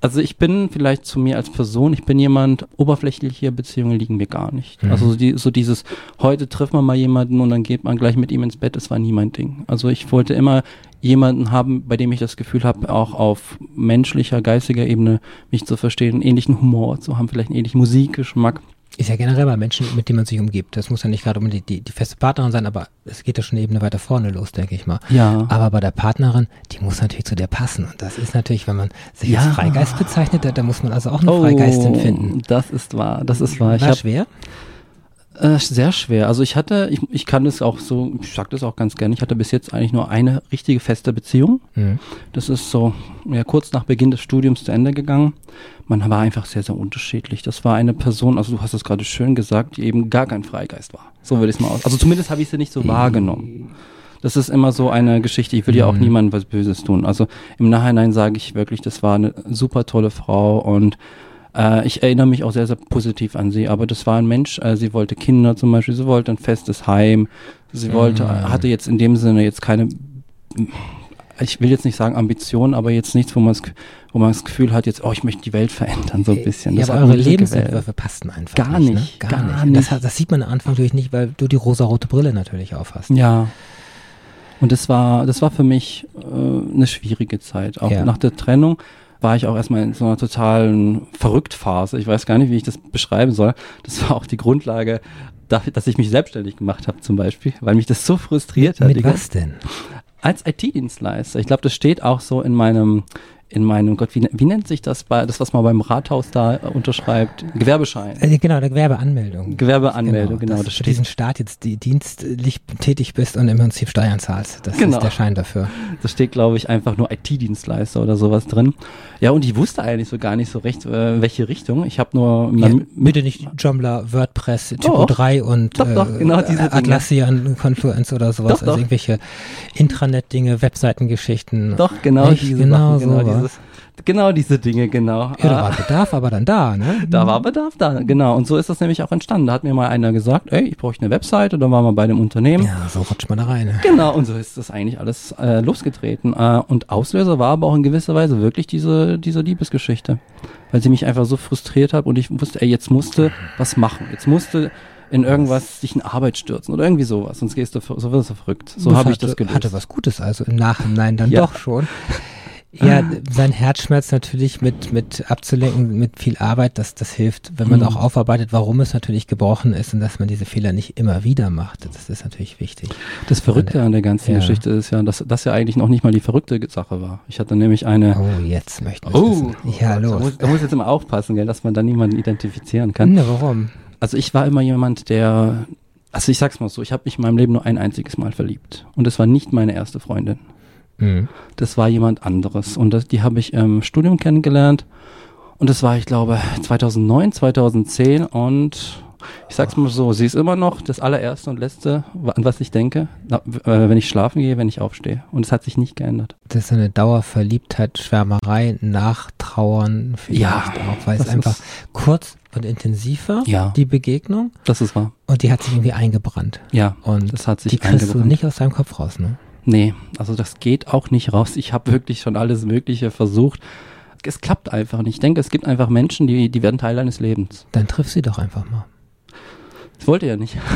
Also ich bin vielleicht zu mir als Person, ich bin jemand, oberflächliche Beziehungen liegen mir gar nicht. Mhm. Also so, die, so dieses, heute trifft man mal jemanden und dann geht man gleich mit ihm ins Bett, das war nie mein Ding. Also ich wollte immer jemanden haben, bei dem ich das Gefühl habe, auch auf menschlicher, geistiger Ebene mich zu verstehen, einen ähnlichen Humor zu haben, vielleicht einen ähnlichen Musikgeschmack. Ist ja generell bei Menschen, mit denen man sich umgibt. Das muss ja nicht gerade unbedingt die, die feste Partnerin sein, aber es geht ja schon eine Ebene weiter vorne los, denke ich mal. Ja. Aber bei der Partnerin, die muss natürlich zu dir passen. Und das ist natürlich, wenn man sich Ja. als Freigeist bezeichnet, da, da muss man also auch eine Freigeistin finden. Das ist wahr, das ist wahr. Ich War hab, schwer? Äh, sehr schwer. Also ich hatte, ich, ich kann das auch so, ich sag das auch ganz gerne, ich hatte bis jetzt eigentlich nur eine richtige feste Beziehung. Mhm. Das ist so ja, kurz nach Beginn des Studiums zu Ende gegangen. Man war einfach sehr, sehr unterschiedlich. Das war eine Person, also du hast es gerade schön gesagt, die eben gar kein Freigeist war. So würde ich es mal aus. Also zumindest habe ich sie nicht so wahrgenommen. Das ist immer so eine Geschichte, ich will ja auch Mhm. niemandem was Böses tun. Also im Nachhinein sage ich wirklich, das war eine super tolle Frau und äh, ich erinnere mich auch sehr, sehr positiv an sie. Aber das war ein Mensch, äh, sie wollte Kinder zum Beispiel, sie wollte ein festes Heim, sie wollte, Mhm. hatte jetzt in dem Sinne jetzt keine, ich will jetzt nicht sagen Ambition, aber jetzt nichts, wo man das, wo man das Gefühl hat, jetzt, oh, ich möchte die Welt verändern, so ein bisschen. Ja, Das aber eure. Lebensentwürfe passten einfach Gar nicht. nicht, Ne? Gar, gar nicht. Das, nicht. hat- das sieht man am Anfang natürlich nicht, weil du die rosarote Brille natürlich aufhast. Ja. Und das war, das war für mich äh, eine schwierige Zeit. Auch Ja. nach der Trennung war ich auch erstmal in so einer totalen Verrücktphase. Ich weiß gar nicht, wie ich das beschreiben soll. Das war auch die Grundlage dafür, dass ich mich selbstständig gemacht habe zum Beispiel, weil mich das so frustriert hat. Mit was denn? als IT-Dienstleister. Ich glaube, das steht auch so in meinem, in meinem, Gott, wie, wie nennt sich das bei, das, was man beim Rathaus da äh, unterschreibt? Gewerbeschein. Äh, genau, der Gewerbeanmeldung. Gewerbeanmeldung, genau, dass das du für diesen Staat jetzt die dienstlich tätig bist und im Prinzip Steuern zahlst. Das Genau. ist der Schein dafür. Da steht, glaube ich, einfach nur IT-Dienstleister oder sowas drin. Ja, und ich wusste eigentlich so gar nicht so recht, äh, welche Richtung. Ich habe nur Ja, bitte nicht Joomla, WordPress, Typo Doch. 3 und Doch, doch, genau diese. Atlassian, Confluence oder sowas. Doch, doch. Also irgendwelche Intranet-Dinge, Webseitengeschichten. doch genau diese genau Sachen, genau sowas. Dieses, genau diese Dinge, genau. Ja, da Ah, war Bedarf aber dann da, ne? (laughs) da war Bedarf da, genau. Und so ist das nämlich auch entstanden. Da hat mir mal einer gesagt, ey, ich brauche eine Webseite, dann waren wir bei dem Unternehmen. Ja, so rutscht man da rein. ne? Genau, und so ist das eigentlich alles äh, losgetreten. Äh, und Auslöser war aber auch in gewisser Weise wirklich diese, diese Liebesgeschichte. Weil sie mich einfach so frustriert hat und ich wusste, ey, jetzt musste was machen. Jetzt musste in irgendwas sich in Arbeit stürzen oder irgendwie sowas, sonst gehst du, so wirst du verrückt. So habe ich das gelöst. Hatte was Gutes, also im Nachhinein dann Ja. doch schon. (laughs) Ja, sein Herzschmerz natürlich mit, mit abzulenken, mit viel Arbeit, das, das hilft, wenn man Mhm. auch aufarbeitet, warum es natürlich gebrochen ist und dass man diese Fehler nicht immer wieder macht. Das ist natürlich wichtig. Das Verrückte an der ganzen Ja. Geschichte ist ja, dass das ja eigentlich noch nicht mal die verrückte Sache war. Ich hatte nämlich eine. Oh, jetzt möchten wir Oh, wissen. Ja, da los. muss, da muss jetzt immer aufpassen, gell, dass man da niemanden identifizieren kann. Na, warum? Also ich war immer jemand, der, also ich sag's mal so, ich habe mich in meinem Leben nur ein einziges Mal verliebt. Und es war nicht meine erste Freundin. Mhm. Das war jemand anderes. Und das, die habe ich im Studium kennengelernt. Und das war, ich glaube, 2009, 2010. Und ich sag's mal so, sie ist immer noch das allererste und letzte, an was ich denke, äh, wenn ich schlafen gehe, wenn ich aufstehe. Und es hat sich nicht geändert. Das ist eine Dauerverliebtheit, Schwärmerei, Nachtrauern vielleicht Ja, auch, weil es einfach kurz und intensiv war, Ja. die Begegnung. Das ist wahr. Und die hat sich irgendwie eingebrannt. Ja. Und Das hat sich die kriegst du eingebrannt. nicht aus deinem Kopf raus, ne? Nee, also das geht auch nicht raus. Ich habe wirklich schon alles Mögliche versucht. Es klappt einfach nicht. Ich denke, es gibt einfach Menschen, die, die werden Teil deines Lebens. Dann triff sie doch einfach mal. Das wollte er nicht. (laughs)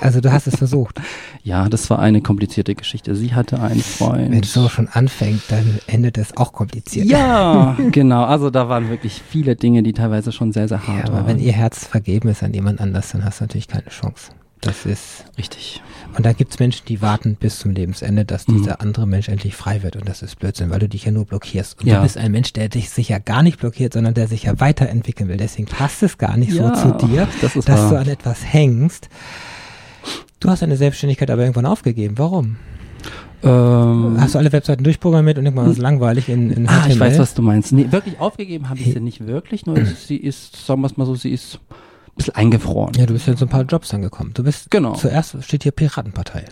Also du hast es versucht. Ja, das war eine komplizierte Geschichte. Sie hatte einen Freund. Wenn es so schon anfängt, dann endet es auch kompliziert. Ja, genau. Also da waren wirklich viele Dinge, die teilweise schon sehr, sehr Ja, hart aber waren. wenn ihr Herz vergeben ist an jemand anders, dann hast du natürlich keine Chance. Das ist. Richtig. Und da gibt's Menschen, die warten bis zum Lebensende, dass dieser andere Mensch endlich frei wird. Und das ist Blödsinn, weil du dich ja nur blockierst. Und Ja. du bist ein Mensch, der dich sich ja gar nicht blockiert, sondern der sich ja weiterentwickeln will. Deswegen passt es gar nicht Ja, so zu dir, das ist dass wahr. du an etwas hängst. Du hast deine Selbstständigkeit aber irgendwann aufgegeben. Warum? Ähm, Hast du alle Webseiten durchprogrammiert und irgendwann war es langweilig in, in ah, ich HTML? weiß, was du meinst. Nee, wirklich aufgegeben habe ich sie nicht wirklich, nur sie ist, sagen wir es mal so, sie ist ein bisschen eingefroren. Ja, du bist ja in so ein paar Jobs angekommen. Du bist, Genau. zuerst steht hier Piratenpartei.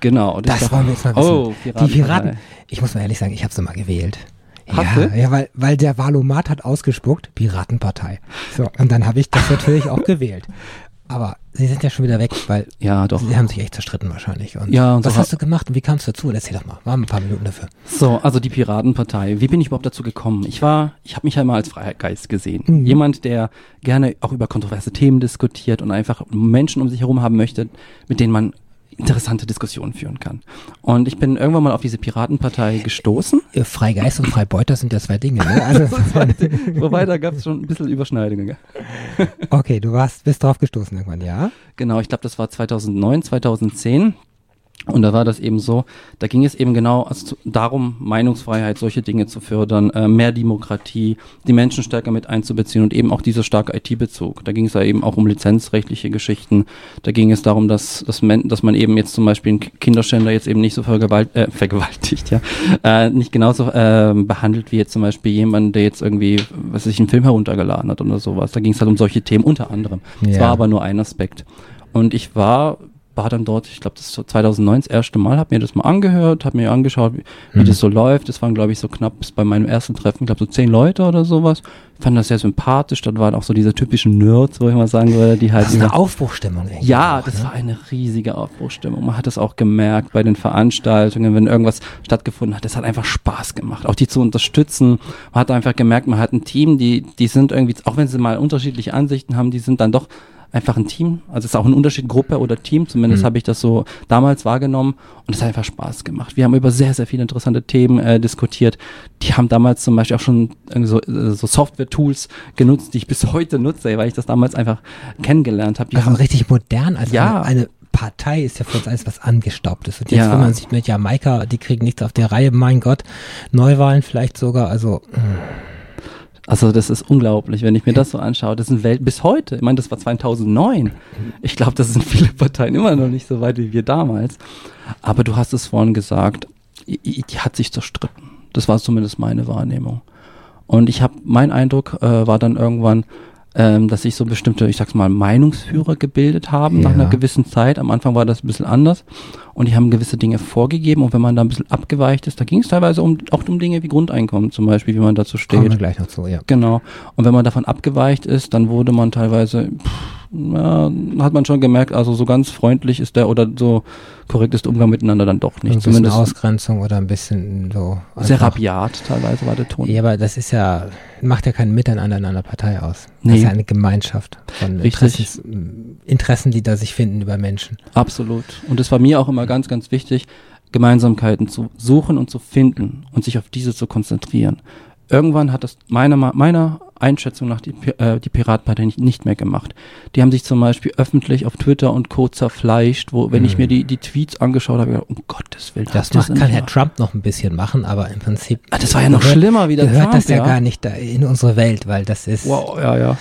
Genau. Das dachte, wollen wir jetzt mal wissen. Oh, Die Piraten, ich muss mal ehrlich sagen, ich habe sie mal gewählt. Hast ja, du? ja, weil, weil der Valomat hat ausgespuckt, Piratenpartei. So, und dann habe ich das natürlich auch gewählt. (laughs) Aber sie sind ja schon wieder weg, weil Ja, doch. sie haben sich echt zerstritten wahrscheinlich. Und Ja, und was so hast du gemacht und wie kam es dazu? Erzähl doch mal, wir haben ein paar Minuten dafür. So, also die Piratenpartei. Wie bin ich überhaupt dazu gekommen? Ich war, ich habe mich ja mal als Freiheitgeist gesehen. Mhm. Jemand, der gerne auch über kontroverse Themen diskutiert und einfach Menschen um sich herum haben möchte, mit denen man interessante Diskussionen führen kann. Und ich bin irgendwann mal auf diese Piratenpartei gestoßen. Freigeist und Freibeuter sind ja zwei Dinge. Ne? Also, (laughs) Wobei, da gab es schon ein bisschen Überschneidungen. okay, du warst, bist drauf gestoßen irgendwann, ja? Genau, ich glaube, das war 2009, 2010. Und da war das eben so, da ging es eben genau darum, Meinungsfreiheit, solche Dinge zu fördern, äh, mehr Demokratie, die Menschen stärker mit einzubeziehen und eben auch dieser starke IT-Bezug. Da ging es ja eben auch um lizenzrechtliche Geschichten. Da ging es darum, dass, dass, man, dass man eben jetzt zum Beispiel einen Kinderschänder jetzt eben nicht so vergewalt, äh, vergewaltigt, ja, äh, nicht genauso äh, behandelt wie jetzt zum Beispiel jemand, der jetzt irgendwie, was weiß ich, einen Film heruntergeladen hat oder sowas. Da ging es halt um solche Themen unter anderem. Es Ja. war aber nur ein Aspekt. Und ich war, war dann dort, ich glaube, das ist so 2009 das erste Mal, habe mir das mal angehört, habe mir angeschaut, wie, wie Mhm. das so läuft. Das waren, glaube ich, so knapp bis bei meinem ersten Treffen, ich glaube, so zehn Leute oder sowas. Fand das sehr sympathisch. Dann waren auch so diese typischen Nerds, wo ich mal sagen würde, die halt Das ist eine Aufbruchstimmung. irgendwie ja, auch, das ne? war eine riesige Aufbruchstimmung. Man hat es auch gemerkt bei den Veranstaltungen, wenn irgendwas stattgefunden hat. Das hat einfach Spaß gemacht, auch die zu unterstützen. Man hat einfach gemerkt, man hat ein Team, die, die sind irgendwie, auch wenn sie mal unterschiedliche Ansichten haben, die sind dann doch einfach ein Team. Also es ist auch ein Unterschied Gruppe oder Team. Zumindest Mhm. habe ich das so damals wahrgenommen und es hat einfach Spaß gemacht. Wir haben über sehr, sehr viele interessante Themen äh, diskutiert. Die haben damals zum Beispiel auch schon so, äh, so Software-Tools genutzt, die ich bis heute nutze, weil ich das damals einfach kennengelernt habe. Die Also haben richtig modern. Also Ja. eine, eine Partei ist ja für uns alles was angestaubtes. Und jetzt, Ja. wenn man sich mit Jamaika, die kriegen nichts auf der Reihe, mein Gott, Neuwahlen vielleicht sogar, also Also das ist unglaublich, wenn ich mir das so anschaue. Das sind Welt bis heute. Ich meine, das war 2009. Ich glaube, das sind viele Parteien immer noch nicht so weit wie wir damals. Aber du hast es vorhin gesagt, die hat sich zerstritten. Das war zumindest meine Wahrnehmung. Und ich habe, mein Eindruck äh, war dann irgendwann, ähm, dass sich so bestimmte, ich sag's mal, Meinungsführer gebildet haben nach Ja. einer gewissen Zeit. Am Anfang war das ein bisschen anders und die haben gewisse Dinge vorgegeben und wenn man da ein bisschen abgeweicht ist, da ging es teilweise um, auch um Dinge wie Grundeinkommen zum Beispiel, wie man dazu steht. kommen wir gleich noch zu, ja. Genau. Und wenn man davon abgeweicht ist, dann wurde man teilweise, pff, na, hat man schon gemerkt, also so ganz freundlich ist der oder so korrekt ist der Umgang miteinander dann doch ein nicht. bisschen Zumindest Ausgrenzung oder ein bisschen so. sehr rabiat teilweise war der Ton. Ja, aber das ist ja, macht ja kein Miteinander in einer Partei aus. Das Nee. ist ja eine Gemeinschaft von Richtig. Interessen, die da sich finden über Menschen. Absolut. Und es war mir auch immer ganz, ganz wichtig, Gemeinsamkeiten zu suchen und zu finden und sich auf diese zu konzentrieren. Irgendwann hat das meiner, meiner Einschätzung nach die, äh, die Piratenpartei nicht, nicht mehr gemacht. Die haben sich zum Beispiel öffentlich auf Twitter und Co. zerfleischt, wo, wenn ich mir die, die Tweets angeschaut habe, gedacht, um Gottes Willen. Das macht, kann Herr? Trump noch ein bisschen machen, aber im Prinzip. Ah, das war ja noch gehört- schlimmer wie der Gehört Trump, das ja, ja. gar nicht da in unsere Welt, weil das ist. Wow, ja, ja.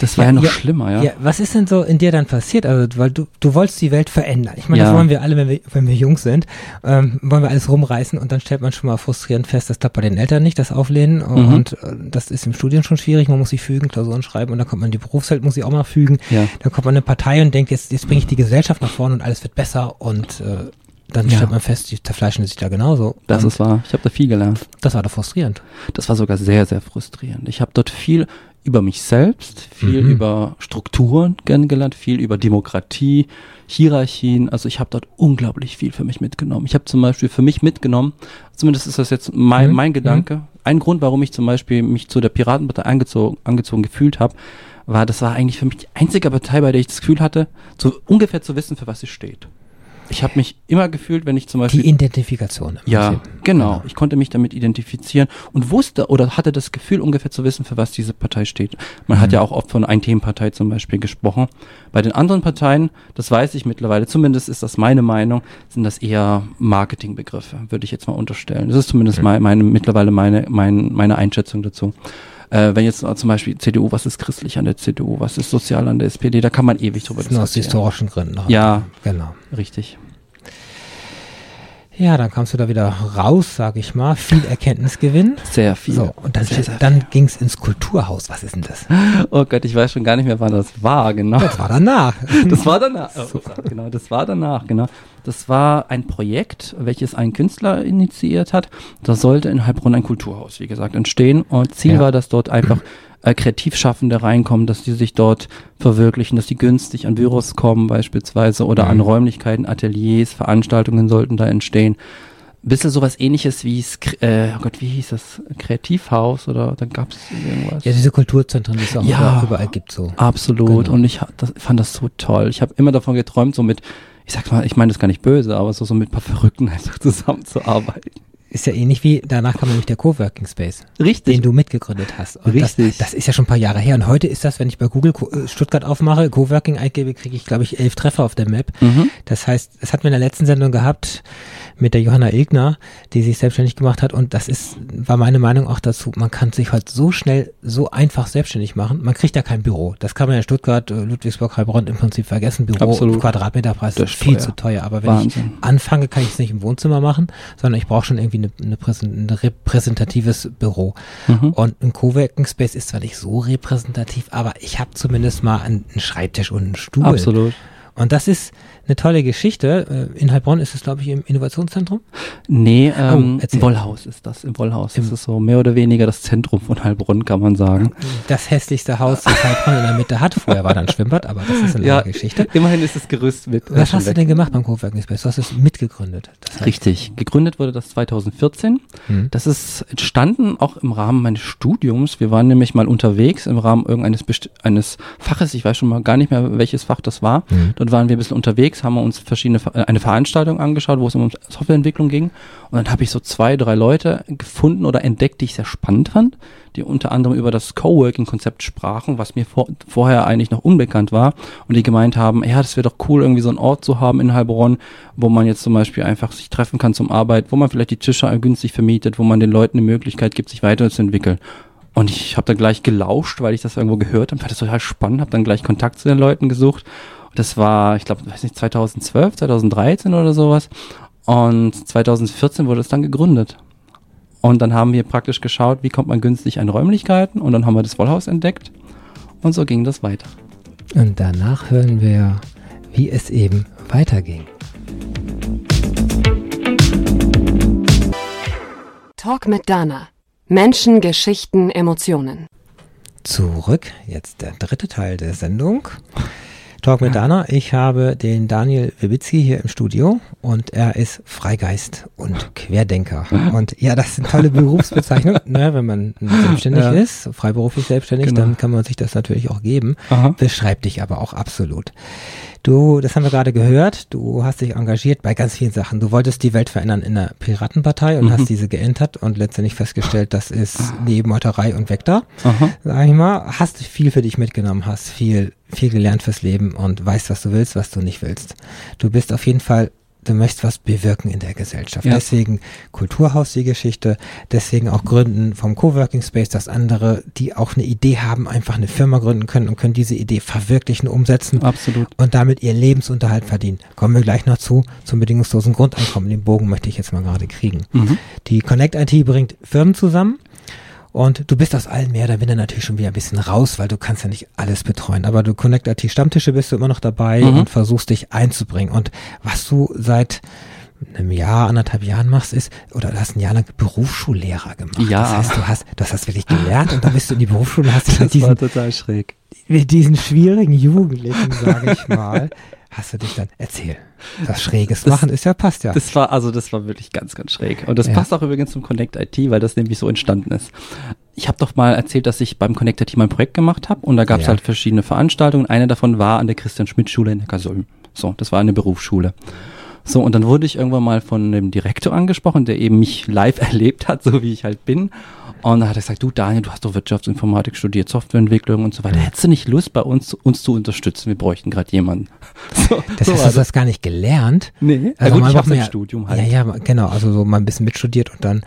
Das war Ja, ja, noch ja, schlimmer, ja. Ja, was ist denn so in dir dann passiert? Also, weil du, du wolltest die Welt verändern. Ich meine, das wollen wir alle, wenn wir, wenn wir jung sind, ähm, wollen wir alles rumreißen und dann stellt man schon mal frustrierend fest, das klappt bei den Eltern nicht, das Auflehnen Mhm. und äh, das ist im Studium schon schwierig, man muss sich fügen, Klausuren schreiben und dann kommt man in die Berufswelt, muss sich auch mal fügen. Ja. Dann kommt man in eine Partei und denkt, jetzt, jetzt bringe ich die Gesellschaft nach vorne und alles wird besser und äh, dann Ja. stellt man fest, die zerfleischen sich da genauso. Das und ist wahr. Ich habe da viel gelernt. das war doch frustrierend. Das war sogar sehr, sehr frustrierend. Ich habe dort viel über mich selbst, viel Mhm. über Strukturen kennengelernt, viel über Demokratie, Hierarchien. Also ich habe dort unglaublich viel für mich mitgenommen. Ich habe zum Beispiel für mich mitgenommen, zumindest ist das jetzt mein, Mhm. mein Gedanke, ein Grund, warum ich zum Beispiel mich zu der Piratenpartei angezogen, angezogen gefühlt habe, war, das war eigentlich für mich die einzige Partei, bei der ich das Gefühl hatte, so ungefähr zu wissen, für was sie steht. Ich habe mich immer gefühlt, wenn ich zum Beispiel Die Identifikation. ja, Prinzip. genau. Ich konnte mich damit identifizieren und wusste oder hatte das Gefühl, ungefähr zu wissen, für was diese Partei steht. Man hat ja auch oft von Ein-Themen-Partei zum Beispiel gesprochen. Bei den anderen Parteien, das weiß ich mittlerweile, zumindest ist das meine Meinung, sind das eher Marketingbegriffe, würde ich jetzt mal unterstellen. Das ist zumindest mein, meine, mittlerweile meine, mein, meine Einschätzung dazu. Äh, wenn jetzt zum Beispiel CDU, was ist christlich an der CDU, was ist sozial an der SPD, da kann man ewig drüber nur aus diskutieren. historischen Gründen. Ja. Genau. Richtig. Ja, dann kamst du da wieder raus, sag ich mal. Viel Erkenntnisgewinn. Sehr viel. So, und dann, Sehr, sehr dann ging's ins Kulturhaus. Was ist denn das? Oh Gott, ich weiß schon gar nicht mehr, wann das war, genau. Das war danach. (laughs) Das war danach. (laughs) Oh, genau, das war danach, genau. Das war ein Projekt, welches ein Künstler initiiert hat. Da sollte in Heilbronn ein Kulturhaus, wie gesagt, entstehen. Und Ziel Ja. war, dass dort einfach äh, Kreativschaffende reinkommen, dass die sich dort verwirklichen, dass die günstig an Büros kommen beispielsweise oder an Räumlichkeiten, Ateliers, Veranstaltungen sollten da entstehen. Bisschen sowas ähnliches wie, äh, oh Gott, wie hieß das? Kreativhaus oder da gab es irgendwas? Ja, diese Kulturzentren, die es auch Ja. überall, gibt, so. Absolut. Genau. Und ich das, fand das so toll. Ich habe immer davon geträumt, so mit, ich sag mal, ich meine das gar nicht böse, aber so, so mit ein paar Verrückten (laughs) einfach zusammenzuarbeiten. Ist ja ähnlich wie, danach kam nämlich der Coworking Space, Richtig. den du mitgegründet hast. Und Richtig. Das, das ist ja schon ein paar Jahre her. Und heute ist das, wenn ich bei Google äh, Stuttgart aufmache, Coworking eingebe, kriege ich, glaube ich, elf Treffer auf der Map. Mhm. Das heißt, das hatten wir in der letzten Sendung gehabt mit der Johanna Ilgner, die sich selbstständig gemacht hat. Und das ist, war meine Meinung auch dazu. Man kann sich halt so schnell, so einfach selbstständig machen. Man kriegt ja kein Büro. Das kann man in Stuttgart, äh, Ludwigsburg, Heilbronn im Prinzip vergessen. Büro, Absolut. Quadratmeterpreis Das ist viel teuer. zu teuer. Aber wenn Wahnsinn. ich anfange, kann ich es nicht im Wohnzimmer machen, sondern ich brauche schon irgendwie eine, eine Präsen, ein repräsentatives Büro. Mhm. Und ein Coworking Space ist zwar nicht so repräsentativ, aber ich habe zumindest mal einen, einen Schreibtisch und einen Stuhl. Absolut. Und das ist eine tolle Geschichte. Äh, In Heilbronn ist es, glaube ich, im Innovationszentrum. Nee, ähm, Oh, erzähl. im Wollhaus ist das. Im Wollhaus. Im- das ist so mehr oder weniger das Zentrum von Heilbronn, kann man sagen. Das hässlichste Haus, das Heilbronn in der Mitte hat. Vorher war da ein Schwimmbad, aber das ist eine Ja, Geschichte. immerhin ist das Gerüst mit. äh, Was hast du weg. denn gemacht beim Coworking Space? Du hast es mitgegründet. Das heißt, Richtig. Gegründet wurde das 2014. Mhm. Das ist entstanden auch im Rahmen meines Studiums. Wir waren nämlich mal unterwegs im Rahmen irgendeines besti- eines Faches. Ich weiß schon mal gar nicht mehr, welches Fach das war. Mhm. Dort waren wir ein bisschen unterwegs, haben wir uns verschiedene Ver- äh, eine Veranstaltung angeschaut, wo es um Softwareentwicklung ging. Und dann habe ich so zwei, drei Leute gefunden oder entdeckt, die ich sehr spannend fand, die unter anderem über das Coworking-Konzept sprachen, was mir vor, vorher eigentlich noch unbekannt war. Und die gemeint haben, ja, das wäre doch cool, irgendwie so einen Ort zu haben in Heilbronn, wo man jetzt zum Beispiel einfach sich treffen kann zum Arbeit, wo man vielleicht die Tische günstig vermietet, wo man den Leuten eine Möglichkeit gibt, sich weiterzuentwickeln. Und ich habe da gleich gelauscht, weil ich das irgendwo gehört habe, fand das total spannend, habe dann gleich Kontakt zu den Leuten gesucht. Das war, ich glaube, weiß nicht, 2012, 2013 oder sowas. Und 2014 wurde es dann gegründet. Und dann haben wir praktisch geschaut, wie kommt man günstig an Räumlichkeiten. Und dann haben wir das Wollhaus entdeckt. Und so ging das weiter. Und danach hören wir, wie es eben weiterging. Talk mit Dana. Menschen, Geschichten, Emotionen. Zurück, jetzt der dritte Teil der Sendung. Talk mit Dana. Ich habe den Daniel Wibitzki hier im Studio und er ist Freigeist und Querdenker. Und ja, das sind tolle Berufsbezeichnungen, (laughs) ne, wenn man selbstständig Ja. ist, freiberuflich selbstständig, Genau. dann kann man sich das natürlich auch geben. Aha. Beschreibt dich aber auch absolut. Du, das haben wir gerade gehört, du hast dich engagiert bei ganz vielen Sachen. Du wolltest die Welt verändern in der Piratenpartei und Mhm. hast diese geentert und letztendlich festgestellt, das ist Nebenmeuterei und weg da Aha. sag ich mal, hast viel für dich mitgenommen, hast viel, viel gelernt fürs Leben und weißt, was du willst, was du nicht willst. Du bist auf jeden Fall, du möchtest was bewirken in der Gesellschaft. Ja. Deswegen Kulturhaus die Geschichte, deswegen auch Gründen vom Coworking Space, dass andere, die auch eine Idee haben, einfach eine Firma gründen können und können diese Idee verwirklichen, umsetzen Absolut. und damit ihr Lebensunterhalt verdienen. Kommen wir gleich noch zu, zum bedingungslosen Grundeinkommen. Den Bogen möchte ich jetzt mal gerade kriegen. Mhm. Die Connect IT bringt Firmen zusammen und du bist aus allen mehr oder minder natürlich schon wieder ein bisschen raus, weil du kannst ja nicht alles betreuen. Aber du Connect IT Stammtische bist du immer noch dabei Mhm. und versuchst dich einzubringen. Und was du seit einem Jahr, anderthalb Jahren machst, ist, oder du hast ein Jahr lang Berufsschullehrer gemacht. Ja. Das heißt, du hast, du hast das wirklich gelernt und dann bist du in die Berufsschule und hast (laughs) Das diesen, total schräg. mit diesen schwierigen Jugendlichen, sage ich mal, (laughs) hast du dich dann, erzähl, (laughs) was Schräges Das- machen ist ja, passt ja. Das war, also das war wirklich ganz, ganz schräg. Und das Ja. passt auch übrigens zum Connect IT, weil das nämlich so entstanden ist. Ich habe doch mal erzählt, dass ich beim Connect IT mal ein Projekt gemacht habe und da gab es Ja. halt verschiedene Veranstaltungen. Eine davon war an der Christian-Schmidt-Schule in Neckarsulm. So, das war eine Berufsschule. So, und dann wurde ich irgendwann mal von dem Direktor angesprochen, der eben mich live (laughs) erlebt hat, so wie ich halt bin. Und da hat er gesagt, du Daniel, du hast doch Wirtschaftsinformatik studiert, Softwareentwicklung und so weiter. Hättest du nicht Lust, bei uns uns zu unterstützen? Wir bräuchten gerade jemanden. (laughs) So, das so hast du das gar nicht gelernt? Nee, also ja, gut, ich habe ja, Studium halt. Ja, ja, genau, also so mal ein bisschen mitstudiert und dann,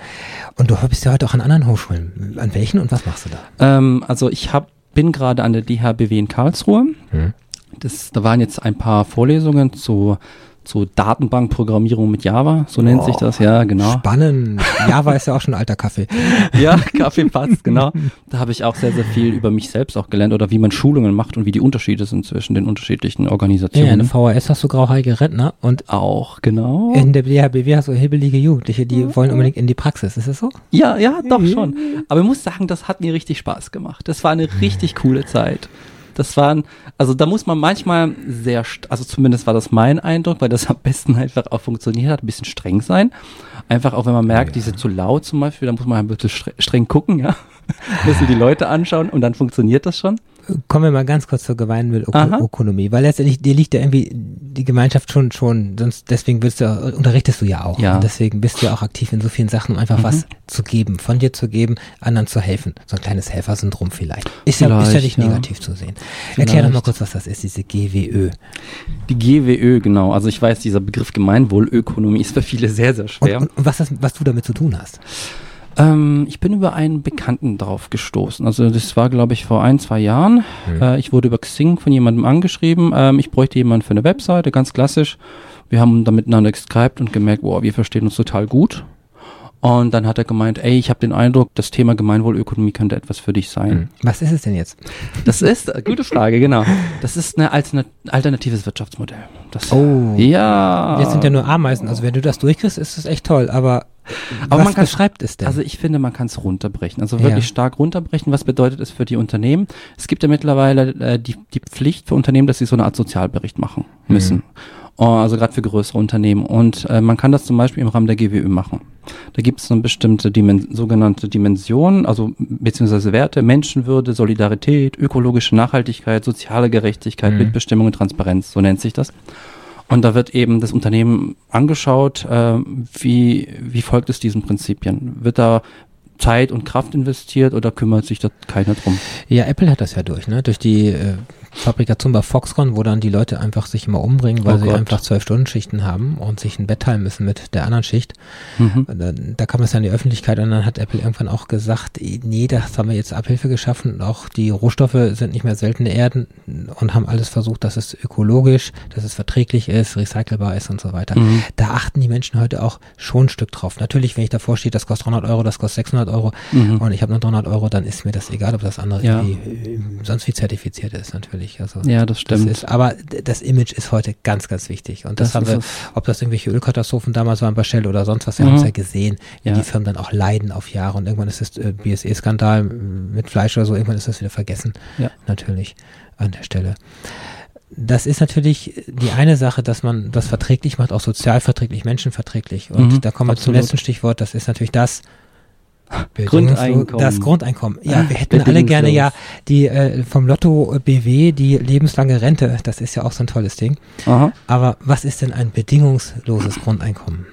und du bist ja heute auch an anderen Hochschulen. An welchen und was machst du da? Ähm, also ich hab, bin gerade an der DHBW in Karlsruhe. Hm. Das, da waren jetzt ein paar Vorlesungen zu so Datenbankprogrammierung mit Java, so nennt oh, sich das, ja, genau. Spannend. Java ist ja auch schon ein alter Kaffee. (laughs) ja, Kaffee passt, genau. Da habe ich auch sehr, sehr viel über mich selbst auch gelernt oder wie man Schulungen macht und wie die Unterschiede sind zwischen den unterschiedlichen Organisationen. Ja, in der VHS hast du grauhaarige Rentner und auch, genau. In der DHBW hast du hibbelige Jugendliche, die wollen unbedingt in die Praxis, ist das so? Ja, ja, doch schon. Aber ich muss sagen, das hat mir richtig Spaß gemacht. Das war eine richtig coole Zeit. Das waren, also da muss man manchmal sehr, also zumindest war das mein Eindruck, weil das am besten einfach auch funktioniert hat, ein bisschen streng sein. Einfach auch wenn man merkt, ja. die sind zu laut zum Beispiel, dann muss man ein bisschen streng gucken, ja. (laughs) Muss die Leute anschauen und dann funktioniert das schon kommen wir mal ganz kurz zur Gemeinwohlökonomie, weil letztendlich dir liegt ja irgendwie die Gemeinschaft schon schon, sonst deswegen bist du, unterrichtest du ja auch. Ja. Und deswegen bist du ja auch aktiv in so vielen Sachen, um einfach mhm. was zu geben, von dir zu geben, anderen zu helfen. So ein kleines Helfersyndrom vielleicht. Ist ja, ist ja nicht ja. negativ zu sehen. Vielleicht. Erklär doch mal kurz, was das ist, diese GWÖ. Die GWÖ, genau. Also ich weiß, dieser Begriff Gemeinwohlökonomie ist für viele sehr, sehr schwer. Und, und, und was, das, was du damit zu tun hast? Ähm, ich bin über einen Bekannten drauf gestoßen. Also das war, glaube ich, vor ein, zwei Jahren. Mhm. Äh, ich wurde über Xing von jemandem angeschrieben. Ähm, ich bräuchte jemanden für eine Webseite, ganz klassisch. Wir haben da miteinander geskypt und gemerkt, wow, wir verstehen uns total gut. Und dann hat er gemeint, ey, ich habe den Eindruck, das Thema Gemeinwohlökonomie könnte etwas für dich sein. Hm. Was ist es denn jetzt? Das ist, eine gute Frage, genau. Das ist ein alternatives Wirtschaftsmodell. Das, oh. Ja. Jetzt sind ja nur Ameisen. Also wenn du das durchkriegst, ist das echt toll. Aber (laughs) aber was man kann, beschreibt es denn? Also ich finde, man kann es runterbrechen. Also wirklich ja. stark runterbrechen. Was bedeutet es für die Unternehmen? Es gibt ja mittlerweile äh, die, die Pflicht für Unternehmen, dass sie so eine Art Sozialbericht machen müssen. Mhm. Also gerade für größere Unternehmen. Und äh, man kann das zum Beispiel im Rahmen der GWÖ machen. Da gibt es eine bestimmte Dimen sogenannte Dimension, also beziehungsweise Werte, Menschenwürde, Solidarität, ökologische Nachhaltigkeit, soziale Gerechtigkeit, mhm. Mitbestimmung und Transparenz, so nennt sich das. Und da wird eben das Unternehmen angeschaut, äh, wie, wie folgt es diesen Prinzipien? Wird da Zeit und Kraft investiert oder kümmert sich da keiner drum? Ja, Apple hat das ja durch, ne? Durch die äh, Fabrikation bei Foxconn, wo dann die Leute einfach sich immer umbringen, weil oh sie einfach zwölf Stunden Schichten haben und sich ein Bett teilen müssen mit der anderen Schicht. Mhm. Da, da kam es dann in die Öffentlichkeit und dann hat Apple irgendwann auch gesagt, nee, das haben wir jetzt Abhilfe geschaffen und auch die Rohstoffe sind nicht mehr seltene Erden und haben alles versucht, dass es ökologisch, dass es verträglich ist, recycelbar ist und so weiter. Mhm. Da achten die Menschen heute auch schon ein Stück drauf. Natürlich, wenn ich davor stehe, das kostet 300 Euro, das kostet 600 Euro mhm. und ich habe nur 300 Euro, dann ist mir das egal, ob das andere ja. irgendwie äh, sonst wie zertifiziert ist natürlich wichtig. Also ja, das stimmt. Das ist, aber das Image ist heute ganz, ganz wichtig. Und das, das haben wir, ob das irgendwelche Ölkatastrophen damals waren bei Shell oder sonst was, wir mhm. haben es ja gesehen, wie ja. die Firmen dann auch leiden auf Jahre. Und irgendwann ist das äh, BSE-Skandal mit Fleisch oder so, irgendwann ist das wieder vergessen. Ja. Natürlich an der Stelle das ist natürlich die eine Sache, dass man das verträglich macht, auch sozialverträglich, menschenverträglich. Und mhm, da kommen wir zum letzten Stichwort, das ist natürlich das, Grundeinkommen. Das Grundeinkommen. Ja, wir hätten alle gerne ja die äh, vom Lotto BW die lebenslange Rente. Das ist ja auch so ein tolles Ding. Aha. Aber was ist denn ein bedingungsloses Grundeinkommen?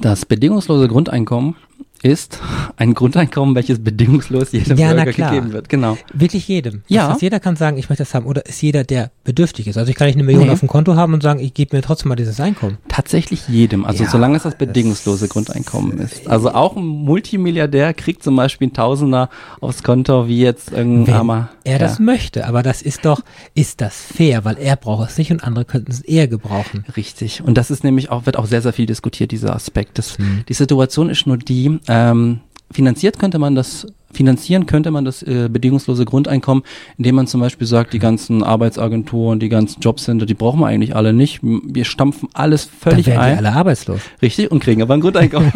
Das bedingungslose Grundeinkommen ist ein Grundeinkommen, welches bedingungslos jedem ja, Bürger gegeben wird. Genau. Wirklich jedem. Ja. Das heißt, jeder kann sagen, ich möchte das haben. Oder ist jeder, der bedürftig ist? Also ich kann nicht eine Million nee. auf dem Konto haben und sagen, ich gebe mir trotzdem mal dieses Einkommen. Tatsächlich jedem. Also ja, solange es das bedingungslose das Grundeinkommen ist. Also auch ein Multimilliardär kriegt zum Beispiel ein Tausender aufs Konto, wie jetzt irgendein armer. Er ja. das möchte. Aber das ist doch, ist das fair? Weil er braucht es nicht und andere könnten es eher gebrauchen. Richtig. Und das ist nämlich auch, wird auch sehr, sehr viel diskutiert, dieser Aspekt. Das, hm. Die Situation ist nur die, ähm, finanziert könnte man das finanzieren könnte man das äh, bedingungslose Grundeinkommen, indem man zum Beispiel sagt, die ganzen Arbeitsagenturen, die ganzen Jobcenter, die brauchen wir eigentlich alle nicht. Wir stampfen alles völlig Dann werden ein. Die alle arbeitslos. Richtig und kriegen aber ein Grundeinkommen.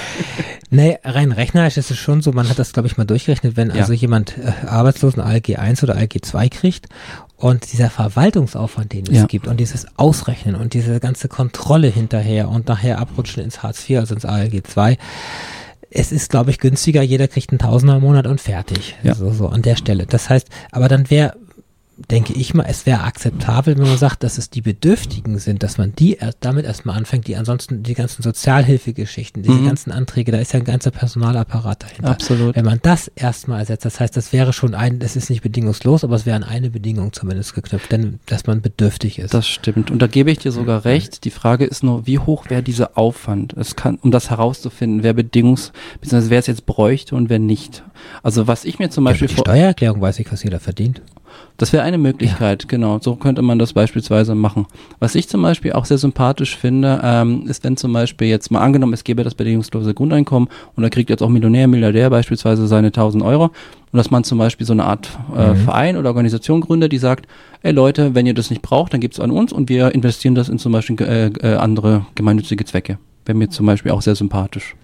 (laughs) nee, rein rechnerisch ist es schon so, man hat das glaube ich mal durchgerechnet, wenn ja. also jemand äh, arbeitslos ein ALG 1 oder ALG 2 kriegt und dieser Verwaltungsaufwand, den es ja. gibt und dieses Ausrechnen und diese ganze Kontrolle hinterher und nachher abrutschen ins Hartz IV, also ins ALG 2, es ist, glaube ich, günstiger, jeder kriegt einen Tausender im Monat und fertig. Ja. So, so an der Stelle. Das heißt, aber dann wäre denke ich mal, es wäre akzeptabel, wenn man sagt, dass es die Bedürftigen sind, dass man die erst damit erstmal anfängt, die ansonsten die ganzen Sozialhilfegeschichten, diese Mhm. ganzen Anträge, da ist ja ein ganzer Personalapparat dahinter. Absolut. Wenn man das erstmal ersetzt, das heißt, das wäre schon ein, das ist nicht bedingungslos, aber es wäre an eine Bedingung zumindest geknüpft, denn dass man bedürftig ist. Das stimmt. Und da gebe ich dir sogar recht. Die Frage ist nur, wie hoch wäre dieser Aufwand? Es kann, um das herauszufinden, wer bedingungs, beziehungsweise wer es jetzt bräuchte und wer nicht. Also was ich mir zum ja, Beispiel die vor, Steuererklärung weiß ich, was jeder verdient. Das wäre eine Möglichkeit, genau. So könnte man das beispielsweise machen. Was ich zum Beispiel auch sehr sympathisch finde, ähm, ist, wenn zum Beispiel jetzt mal angenommen, es gäbe das bedingungslose Grundeinkommen und da kriegt jetzt auch Millionär, Milliardär beispielsweise seine 1000 Euro und dass man zum Beispiel so eine Art äh, Mhm. Verein oder Organisation gründet, die sagt, ey Leute, wenn ihr das nicht braucht, dann gibt's an uns und wir investieren das in zum Beispiel äh, äh, andere gemeinnützige Zwecke. Wäre mir zum Beispiel auch sehr sympathisch.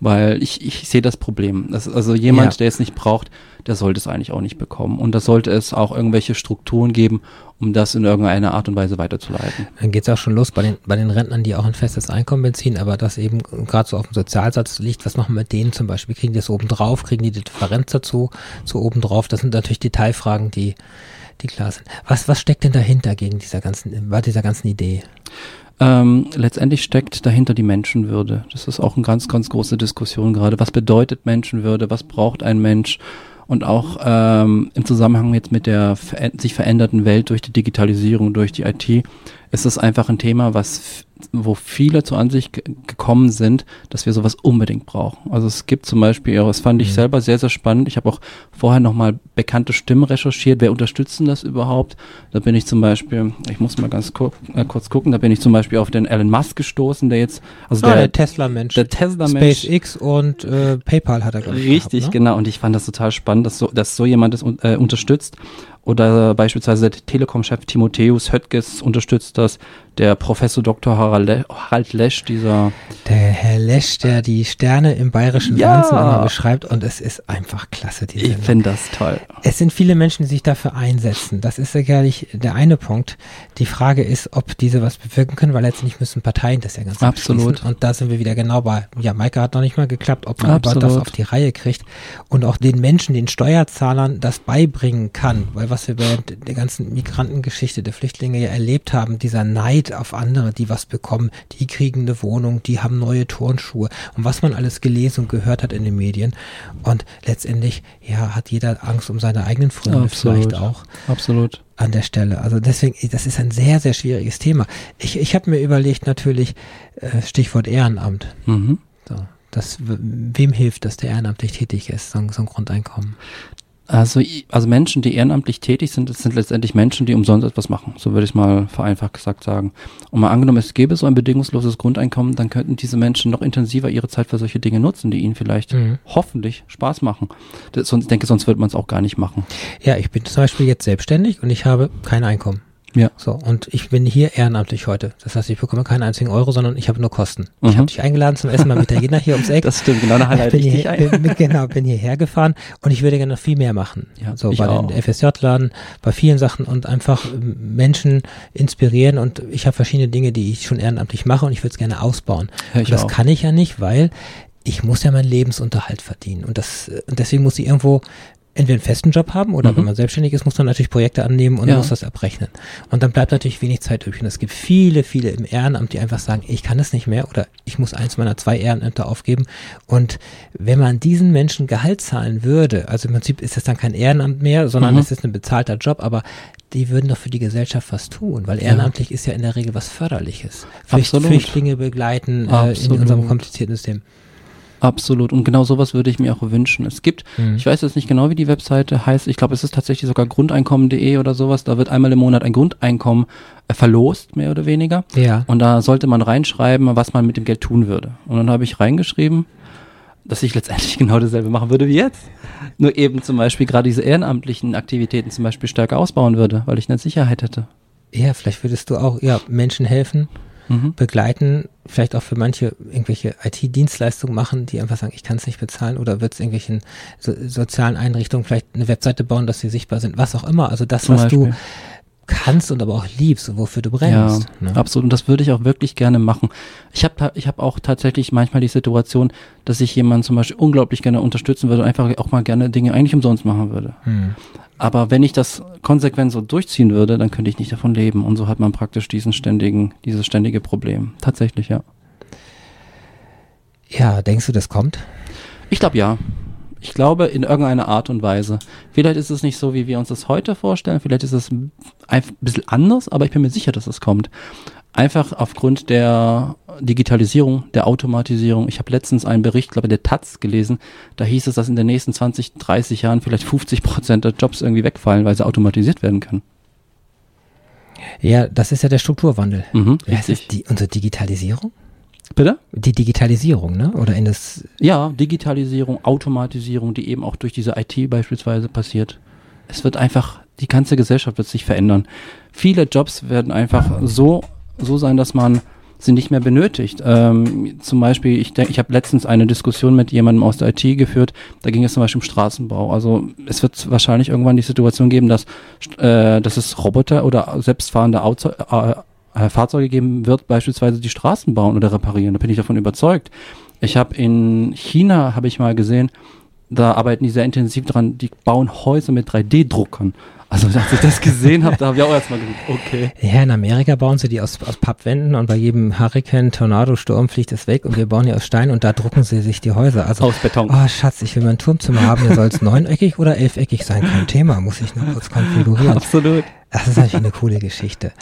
Weil ich, ich sehe das Problem. Das, also jemand, Ja. der es nicht braucht, der sollte es eigentlich auch nicht bekommen. Und da sollte es auch irgendwelche Strukturen geben, um das in irgendeiner Art und Weise weiterzuleiten. Dann geht's auch schon los bei den, bei den Rentnern, die auch ein festes Einkommen beziehen, aber das eben gerade so auf dem Sozialsatz liegt. Was machen wir mit denen zum Beispiel? Kriegen die das oben drauf? Kriegen die die Differenz dazu, so oben drauf? Das sind natürlich Detailfragen, die, die klar sind. Was, was steckt denn dahinter gegen dieser ganzen, bei dieser ganzen Idee? Ähm, letztendlich steckt dahinter die Menschenwürde. Das ist auch eine ganz, ganz große Diskussion gerade. Was bedeutet Menschenwürde? Was braucht ein Mensch? Und auch ähm, im Zusammenhang jetzt mit der ver sich veränderten Welt durch die Digitalisierung, durch die IT, ist es einfach ein Thema, was wo viele zur Ansicht ge- gekommen sind, dass wir sowas unbedingt brauchen. Also es gibt zum Beispiel, das fand ich Mhm. selber sehr, sehr spannend. Ich habe auch vorher nochmal bekannte Stimmen recherchiert. Wer unterstützt denn das überhaupt? Da bin ich zum Beispiel, ich muss mal ganz kur äh, kurz gucken, da bin ich zum Beispiel auf den Elon Musk gestoßen, der jetzt, also Ah, der, der Tesla-Mensch. der Tesla-Mensch, SpaceX und äh, PayPal hat er ich, Richtig, gehabt, ne? genau. Und ich fand das total spannend, dass so, dass so jemand das un- äh, unterstützt. Oder beispielsweise der Telekom-Chef Timotheus Höttges unterstützt das. Der Professor Dr. Harald, Le Harald Lesch, dieser Der Herr Lesch, der die Sterne im bayerischen Ja. Wahnsinn immer beschreibt und es ist einfach klasse, die Ich Sendung. finde das toll. Es sind viele Menschen, die sich dafür einsetzen. Das ist sicherlich der eine Punkt. Die Frage ist, ob diese was bewirken können, weil letztendlich müssen Parteien das ja ganz Absolut. Und da sind wir wieder genau bei, ja, Maike hat noch nicht mal geklappt, ob man Absolut. das auf die Reihe kriegt und auch den Menschen, den Steuerzahlern das beibringen kann. Weil was wir bei der ganzen Migrantengeschichte der Flüchtlinge ja erlebt haben, dieser Neid auf andere, die was bekommen, die kriegen eine Wohnung, die haben neue Turnschuhe und was man alles gelesen und gehört hat in den Medien. Und letztendlich, ja, hat jeder Angst um seine eigenen Freunde Absolut. vielleicht auch Absolut. an der Stelle. Also deswegen, das ist ein sehr, sehr schwieriges Thema. Ich, ich habe mir überlegt, natürlich, äh, Stichwort Ehrenamt. Mhm. So, das, wem hilft, dass der ehrenamtlich tätig ist, so, ein- so ein Grundeinkommen? Also, also Menschen, die ehrenamtlich tätig sind, das sind letztendlich Menschen, die umsonst etwas machen. So würde ich es mal vereinfacht gesagt sagen. Und mal angenommen, es gäbe so ein bedingungsloses Grundeinkommen, dann könnten diese Menschen noch intensiver ihre Zeit für solche Dinge nutzen, die ihnen vielleicht Mhm. hoffentlich Spaß machen. Das, sonst, ich denke, sonst würde man es auch gar nicht machen. Ja, ich bin zum Beispiel jetzt selbstständig und ich habe kein Einkommen. Ja. So, und ich bin hier ehrenamtlich heute. Das heißt, ich bekomme keinen einzigen Euro, sondern ich habe nur Kosten. Ich Mhm. habe dich eingeladen zum Essen beim Italiener hier ums (laughs) Eck. Das stimmt, genau, da ich halte bin, ich dich hier, ein. bin, genau, bin hierher gefahren und ich würde gerne noch viel mehr machen. Ja, so ich bei auch. den FSJ-Laden, bei vielen Sachen und einfach ähm, Menschen inspirieren und ich habe verschiedene Dinge, die ich schon ehrenamtlich mache und ich würde es gerne ausbauen. Ich und das auch. kann ich ja nicht, weil ich muss ja meinen Lebensunterhalt verdienen und das äh, und deswegen muss ich irgendwo entweder einen festen Job haben oder Mhm. wenn man selbstständig ist, muss man natürlich Projekte annehmen und Ja. muss das abrechnen. Und dann bleibt natürlich wenig Zeit übrig. Und es gibt viele, viele im Ehrenamt, die einfach sagen, ich kann es nicht mehr oder ich muss eins meiner zwei Ehrenämter aufgeben. Und wenn man diesen Menschen Gehalt zahlen würde, also im Prinzip ist es dann kein Ehrenamt mehr, sondern Mhm. es ist ein bezahlter Job, aber die würden doch für die Gesellschaft was tun, weil ehrenamtlich ist ja in der Regel was Förderliches. Absolut. Flüchtlinge begleiten äh, in unserem komplizierten System. Absolut. Und genau sowas würde ich mir auch wünschen. Es gibt, Mhm. ich weiß jetzt nicht genau, wie die Webseite heißt. Ich glaube, es ist tatsächlich sogar grundeinkommen.de oder sowas. Da wird einmal im Monat ein Grundeinkommen äh, verlost, mehr oder weniger. Ja. Und da sollte man reinschreiben, was man mit dem Geld tun würde. Und dann habe ich reingeschrieben, dass ich letztendlich (laughs) genau dasselbe machen würde wie jetzt. Nur eben zum Beispiel gerade diese ehrenamtlichen Aktivitäten zum Beispiel stärker ausbauen würde, weil ich eine Sicherheit hätte. Ja, vielleicht würdest du auch ja, Menschen helfen, Mhm. begleiten, vielleicht auch für manche irgendwelche IT-Dienstleistungen machen, die einfach sagen, ich kann es nicht bezahlen oder wird es irgendwelchen so, sozialen Einrichtungen vielleicht eine Webseite bauen, dass sie sichtbar sind, was auch immer. Also das, Zum was du Beispiel. kannst und aber auch liebst und wofür du brennst. Ja, ne? absolut. Und das würde ich auch wirklich gerne machen. Ich habe ich hab auch tatsächlich manchmal die Situation, dass ich jemanden zum Beispiel unglaublich gerne unterstützen würde und einfach auch mal gerne Dinge eigentlich umsonst machen würde. Hm. Aber wenn ich das konsequent so durchziehen würde, dann könnte ich nicht davon leben. Und so hat man praktisch diesen ständigen, dieses ständige Problem. Tatsächlich, ja. Ja, denkst du, das kommt? Ich glaube ja. Ich glaube in irgendeiner Art und Weise. Vielleicht ist es nicht so, wie wir uns das heute vorstellen. Vielleicht ist es ein bisschen anders, aber ich bin mir sicher, dass es kommt. Einfach aufgrund der Digitalisierung, der Automatisierung. Ich habe letztens einen Bericht, glaube ich, der Taz gelesen. Da hieß es, dass in den nächsten 20, 30 Jahren vielleicht 50 Prozent der Jobs irgendwie wegfallen, weil sie automatisiert werden können. Ja, das ist ja der Strukturwandel. Mhm, richtig. ist die, unsere Digitalisierung? Bitte? Die Digitalisierung, ne? Oder in das, Ja, Digitalisierung, Automatisierung, die eben auch durch diese IT beispielsweise passiert. Es wird einfach, die ganze Gesellschaft wird sich verändern. Viele Jobs werden einfach so, so sein, dass man sie nicht mehr benötigt. Ähm, zum Beispiel, ich denke, ich habe letztens eine Diskussion mit jemandem aus der IT geführt, da ging es zum Beispiel um Straßenbau. Also es wird wahrscheinlich irgendwann die Situation geben, dass, äh, dass es Roboter oder selbstfahrende Auto, äh, äh, Fahrzeuge geben wird, beispielsweise die Straßen bauen oder reparieren. Da bin ich davon überzeugt. Ich habe in China, habe ich mal gesehen, da arbeiten die sehr intensiv dran, die bauen Häuser mit 3D-Druckern. Also als ich das gesehen habe, da habe ich auch erstmal gedacht, okay. ja, in Amerika bauen sie die aus, aus Pappwänden und bei jedem Hurrikan, Tornado, Sturm fliegt es weg und wir bauen die aus Stein und da drucken sie sich die Häuser. Also, Aus Beton. oh Schatz, ich will mein Turmzimmer haben, der soll es neuneckig oder elfeckig sein, kein Thema, muss ich noch kurz konfigurieren. Absolut. Das ist natürlich eine coole Geschichte.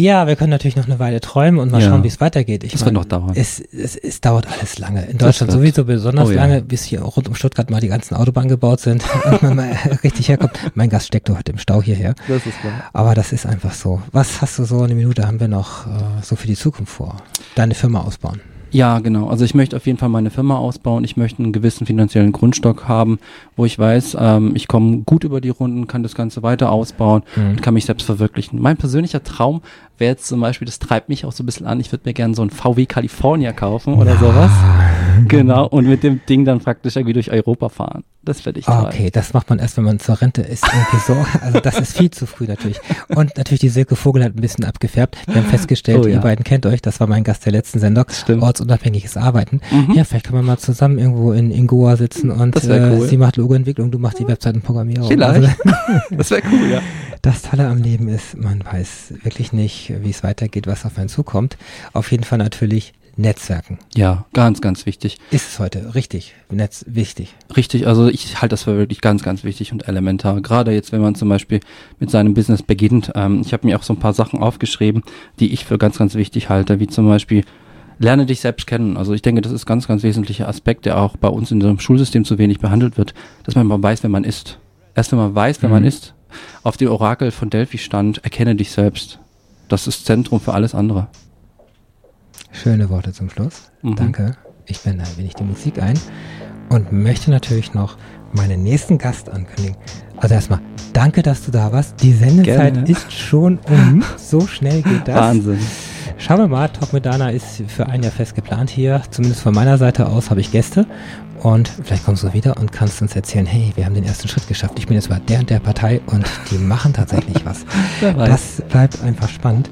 Ja, wir können natürlich noch eine Weile träumen und mal Ja. schauen, wie es weitergeht. Ich Das wird meine, noch dauern. Es, es, es dauert alles lange. In Deutschland wird. sowieso besonders Oh ja. lange, bis hier rund um Stuttgart mal die ganzen Autobahnen gebaut sind (laughs) und man mal richtig herkommt. Mein Gast steckt heute im Stau hierher. Das ist klar. Aber das ist einfach so. Was hast du so eine Minute haben wir noch äh, so für die Zukunft vor? Deine Firma ausbauen. Ja, genau. Also ich möchte auf jeden Fall meine Firma ausbauen. Ich möchte einen gewissen finanziellen Grundstock haben, wo ich weiß, ähm, ich komme gut über die Runden, kann das Ganze weiter ausbauen Mhm. und kann mich selbst verwirklichen. Mein persönlicher Traum wäre jetzt zum Beispiel, das treibt mich auch so ein bisschen an, ich würde mir gerne so ein VW California kaufen oder sowas. Genau, und mit dem Ding dann praktisch irgendwie durch Europa fahren. Das werde ich toll. Okay, das macht man erst, wenn man zur Rente ist. Irgendwie so. Also das ist viel zu früh natürlich. Und natürlich die Silke Vogel hat ein bisschen abgefärbt. Wir haben festgestellt, Oh ja. ihr beiden kennt euch. Das war mein Gast der letzten Sendung. Stimmt. Ortsunabhängiges Arbeiten. Mhm. Ja, vielleicht können wir mal zusammen irgendwo in, in Goa sitzen und äh, cool. sie macht Logoentwicklung, du machst die Webseitenprogrammierung. Vielleicht. Also, (laughs) Das wäre cool, ja. das Tolle am Leben ist, man weiß wirklich nicht, wie es weitergeht, was auf einen zukommt. Auf jeden Fall natürlich Netzwerken. Ja, ganz, ganz wichtig. Ist es heute richtig? Netz wichtig. Richtig, also ich halte das für wirklich ganz, ganz wichtig und elementar. Gerade jetzt, wenn man zum Beispiel mit seinem Business beginnt. Ähm, ich habe mir auch so ein paar Sachen aufgeschrieben, die ich für ganz, ganz wichtig halte, wie zum Beispiel lerne dich selbst kennen. Also ich denke, das ist ganz, ganz wesentlicher Aspekt, der auch bei uns in unserem Schulsystem zu wenig behandelt wird, dass man mal weiß, wer man ist. Erst wenn man weiß, wer man Mhm. ist, auf dem Orakel von Delphi stand, erkenne dich selbst. Das ist Zentrum für alles andere. Schöne Worte zum Schluss. Mhm. Danke. Ich blende ein wenig die Musik ein und möchte natürlich noch meinen nächsten Gast ankündigen. Also erstmal, danke, dass du da warst. Die Sendezeit Gerne. ist schon um. (laughs) So schnell geht das. Wahnsinn. Schauen wir mal, Talk mit Dana ist für ein Jahr fest geplant hier. Zumindest von meiner Seite aus habe ich Gäste. Und vielleicht kommst du wieder und kannst uns erzählen, hey, wir haben den ersten Schritt geschafft. Ich bin jetzt bei der und der Partei und die (laughs) machen tatsächlich was. Das bleibt einfach spannend.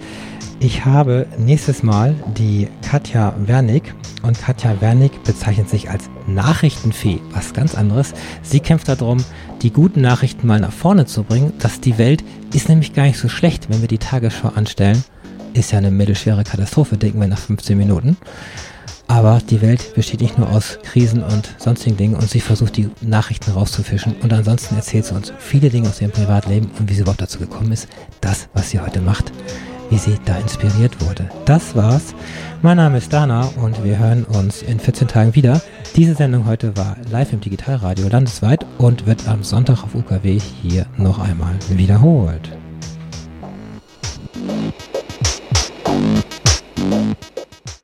Ich habe nächstes Mal die Katja Wernig und Katja Wernig bezeichnet sich als Nachrichtenfee, was ganz anderes. Sie kämpft darum, die guten Nachrichten mal nach vorne zu bringen, dass die Welt ist nämlich gar nicht so schlecht, wenn wir die Tagesschau anstellen. Ist ja eine mittelschwere Katastrophe, denken wir nach 15 Minuten. Aber die Welt besteht nicht nur aus Krisen und sonstigen Dingen und sie versucht die Nachrichten rauszufischen und ansonsten erzählt sie uns viele Dinge aus ihrem Privatleben und wie sie überhaupt dazu gekommen ist, das, was sie heute macht, wie sie da inspiriert wurde. Das war's. Mein Name ist Dana und wir hören uns in 14 Tagen wieder. Diese Sendung heute war live im Digitalradio landesweit und wird am Sonntag auf UKW hier noch einmal wiederholt.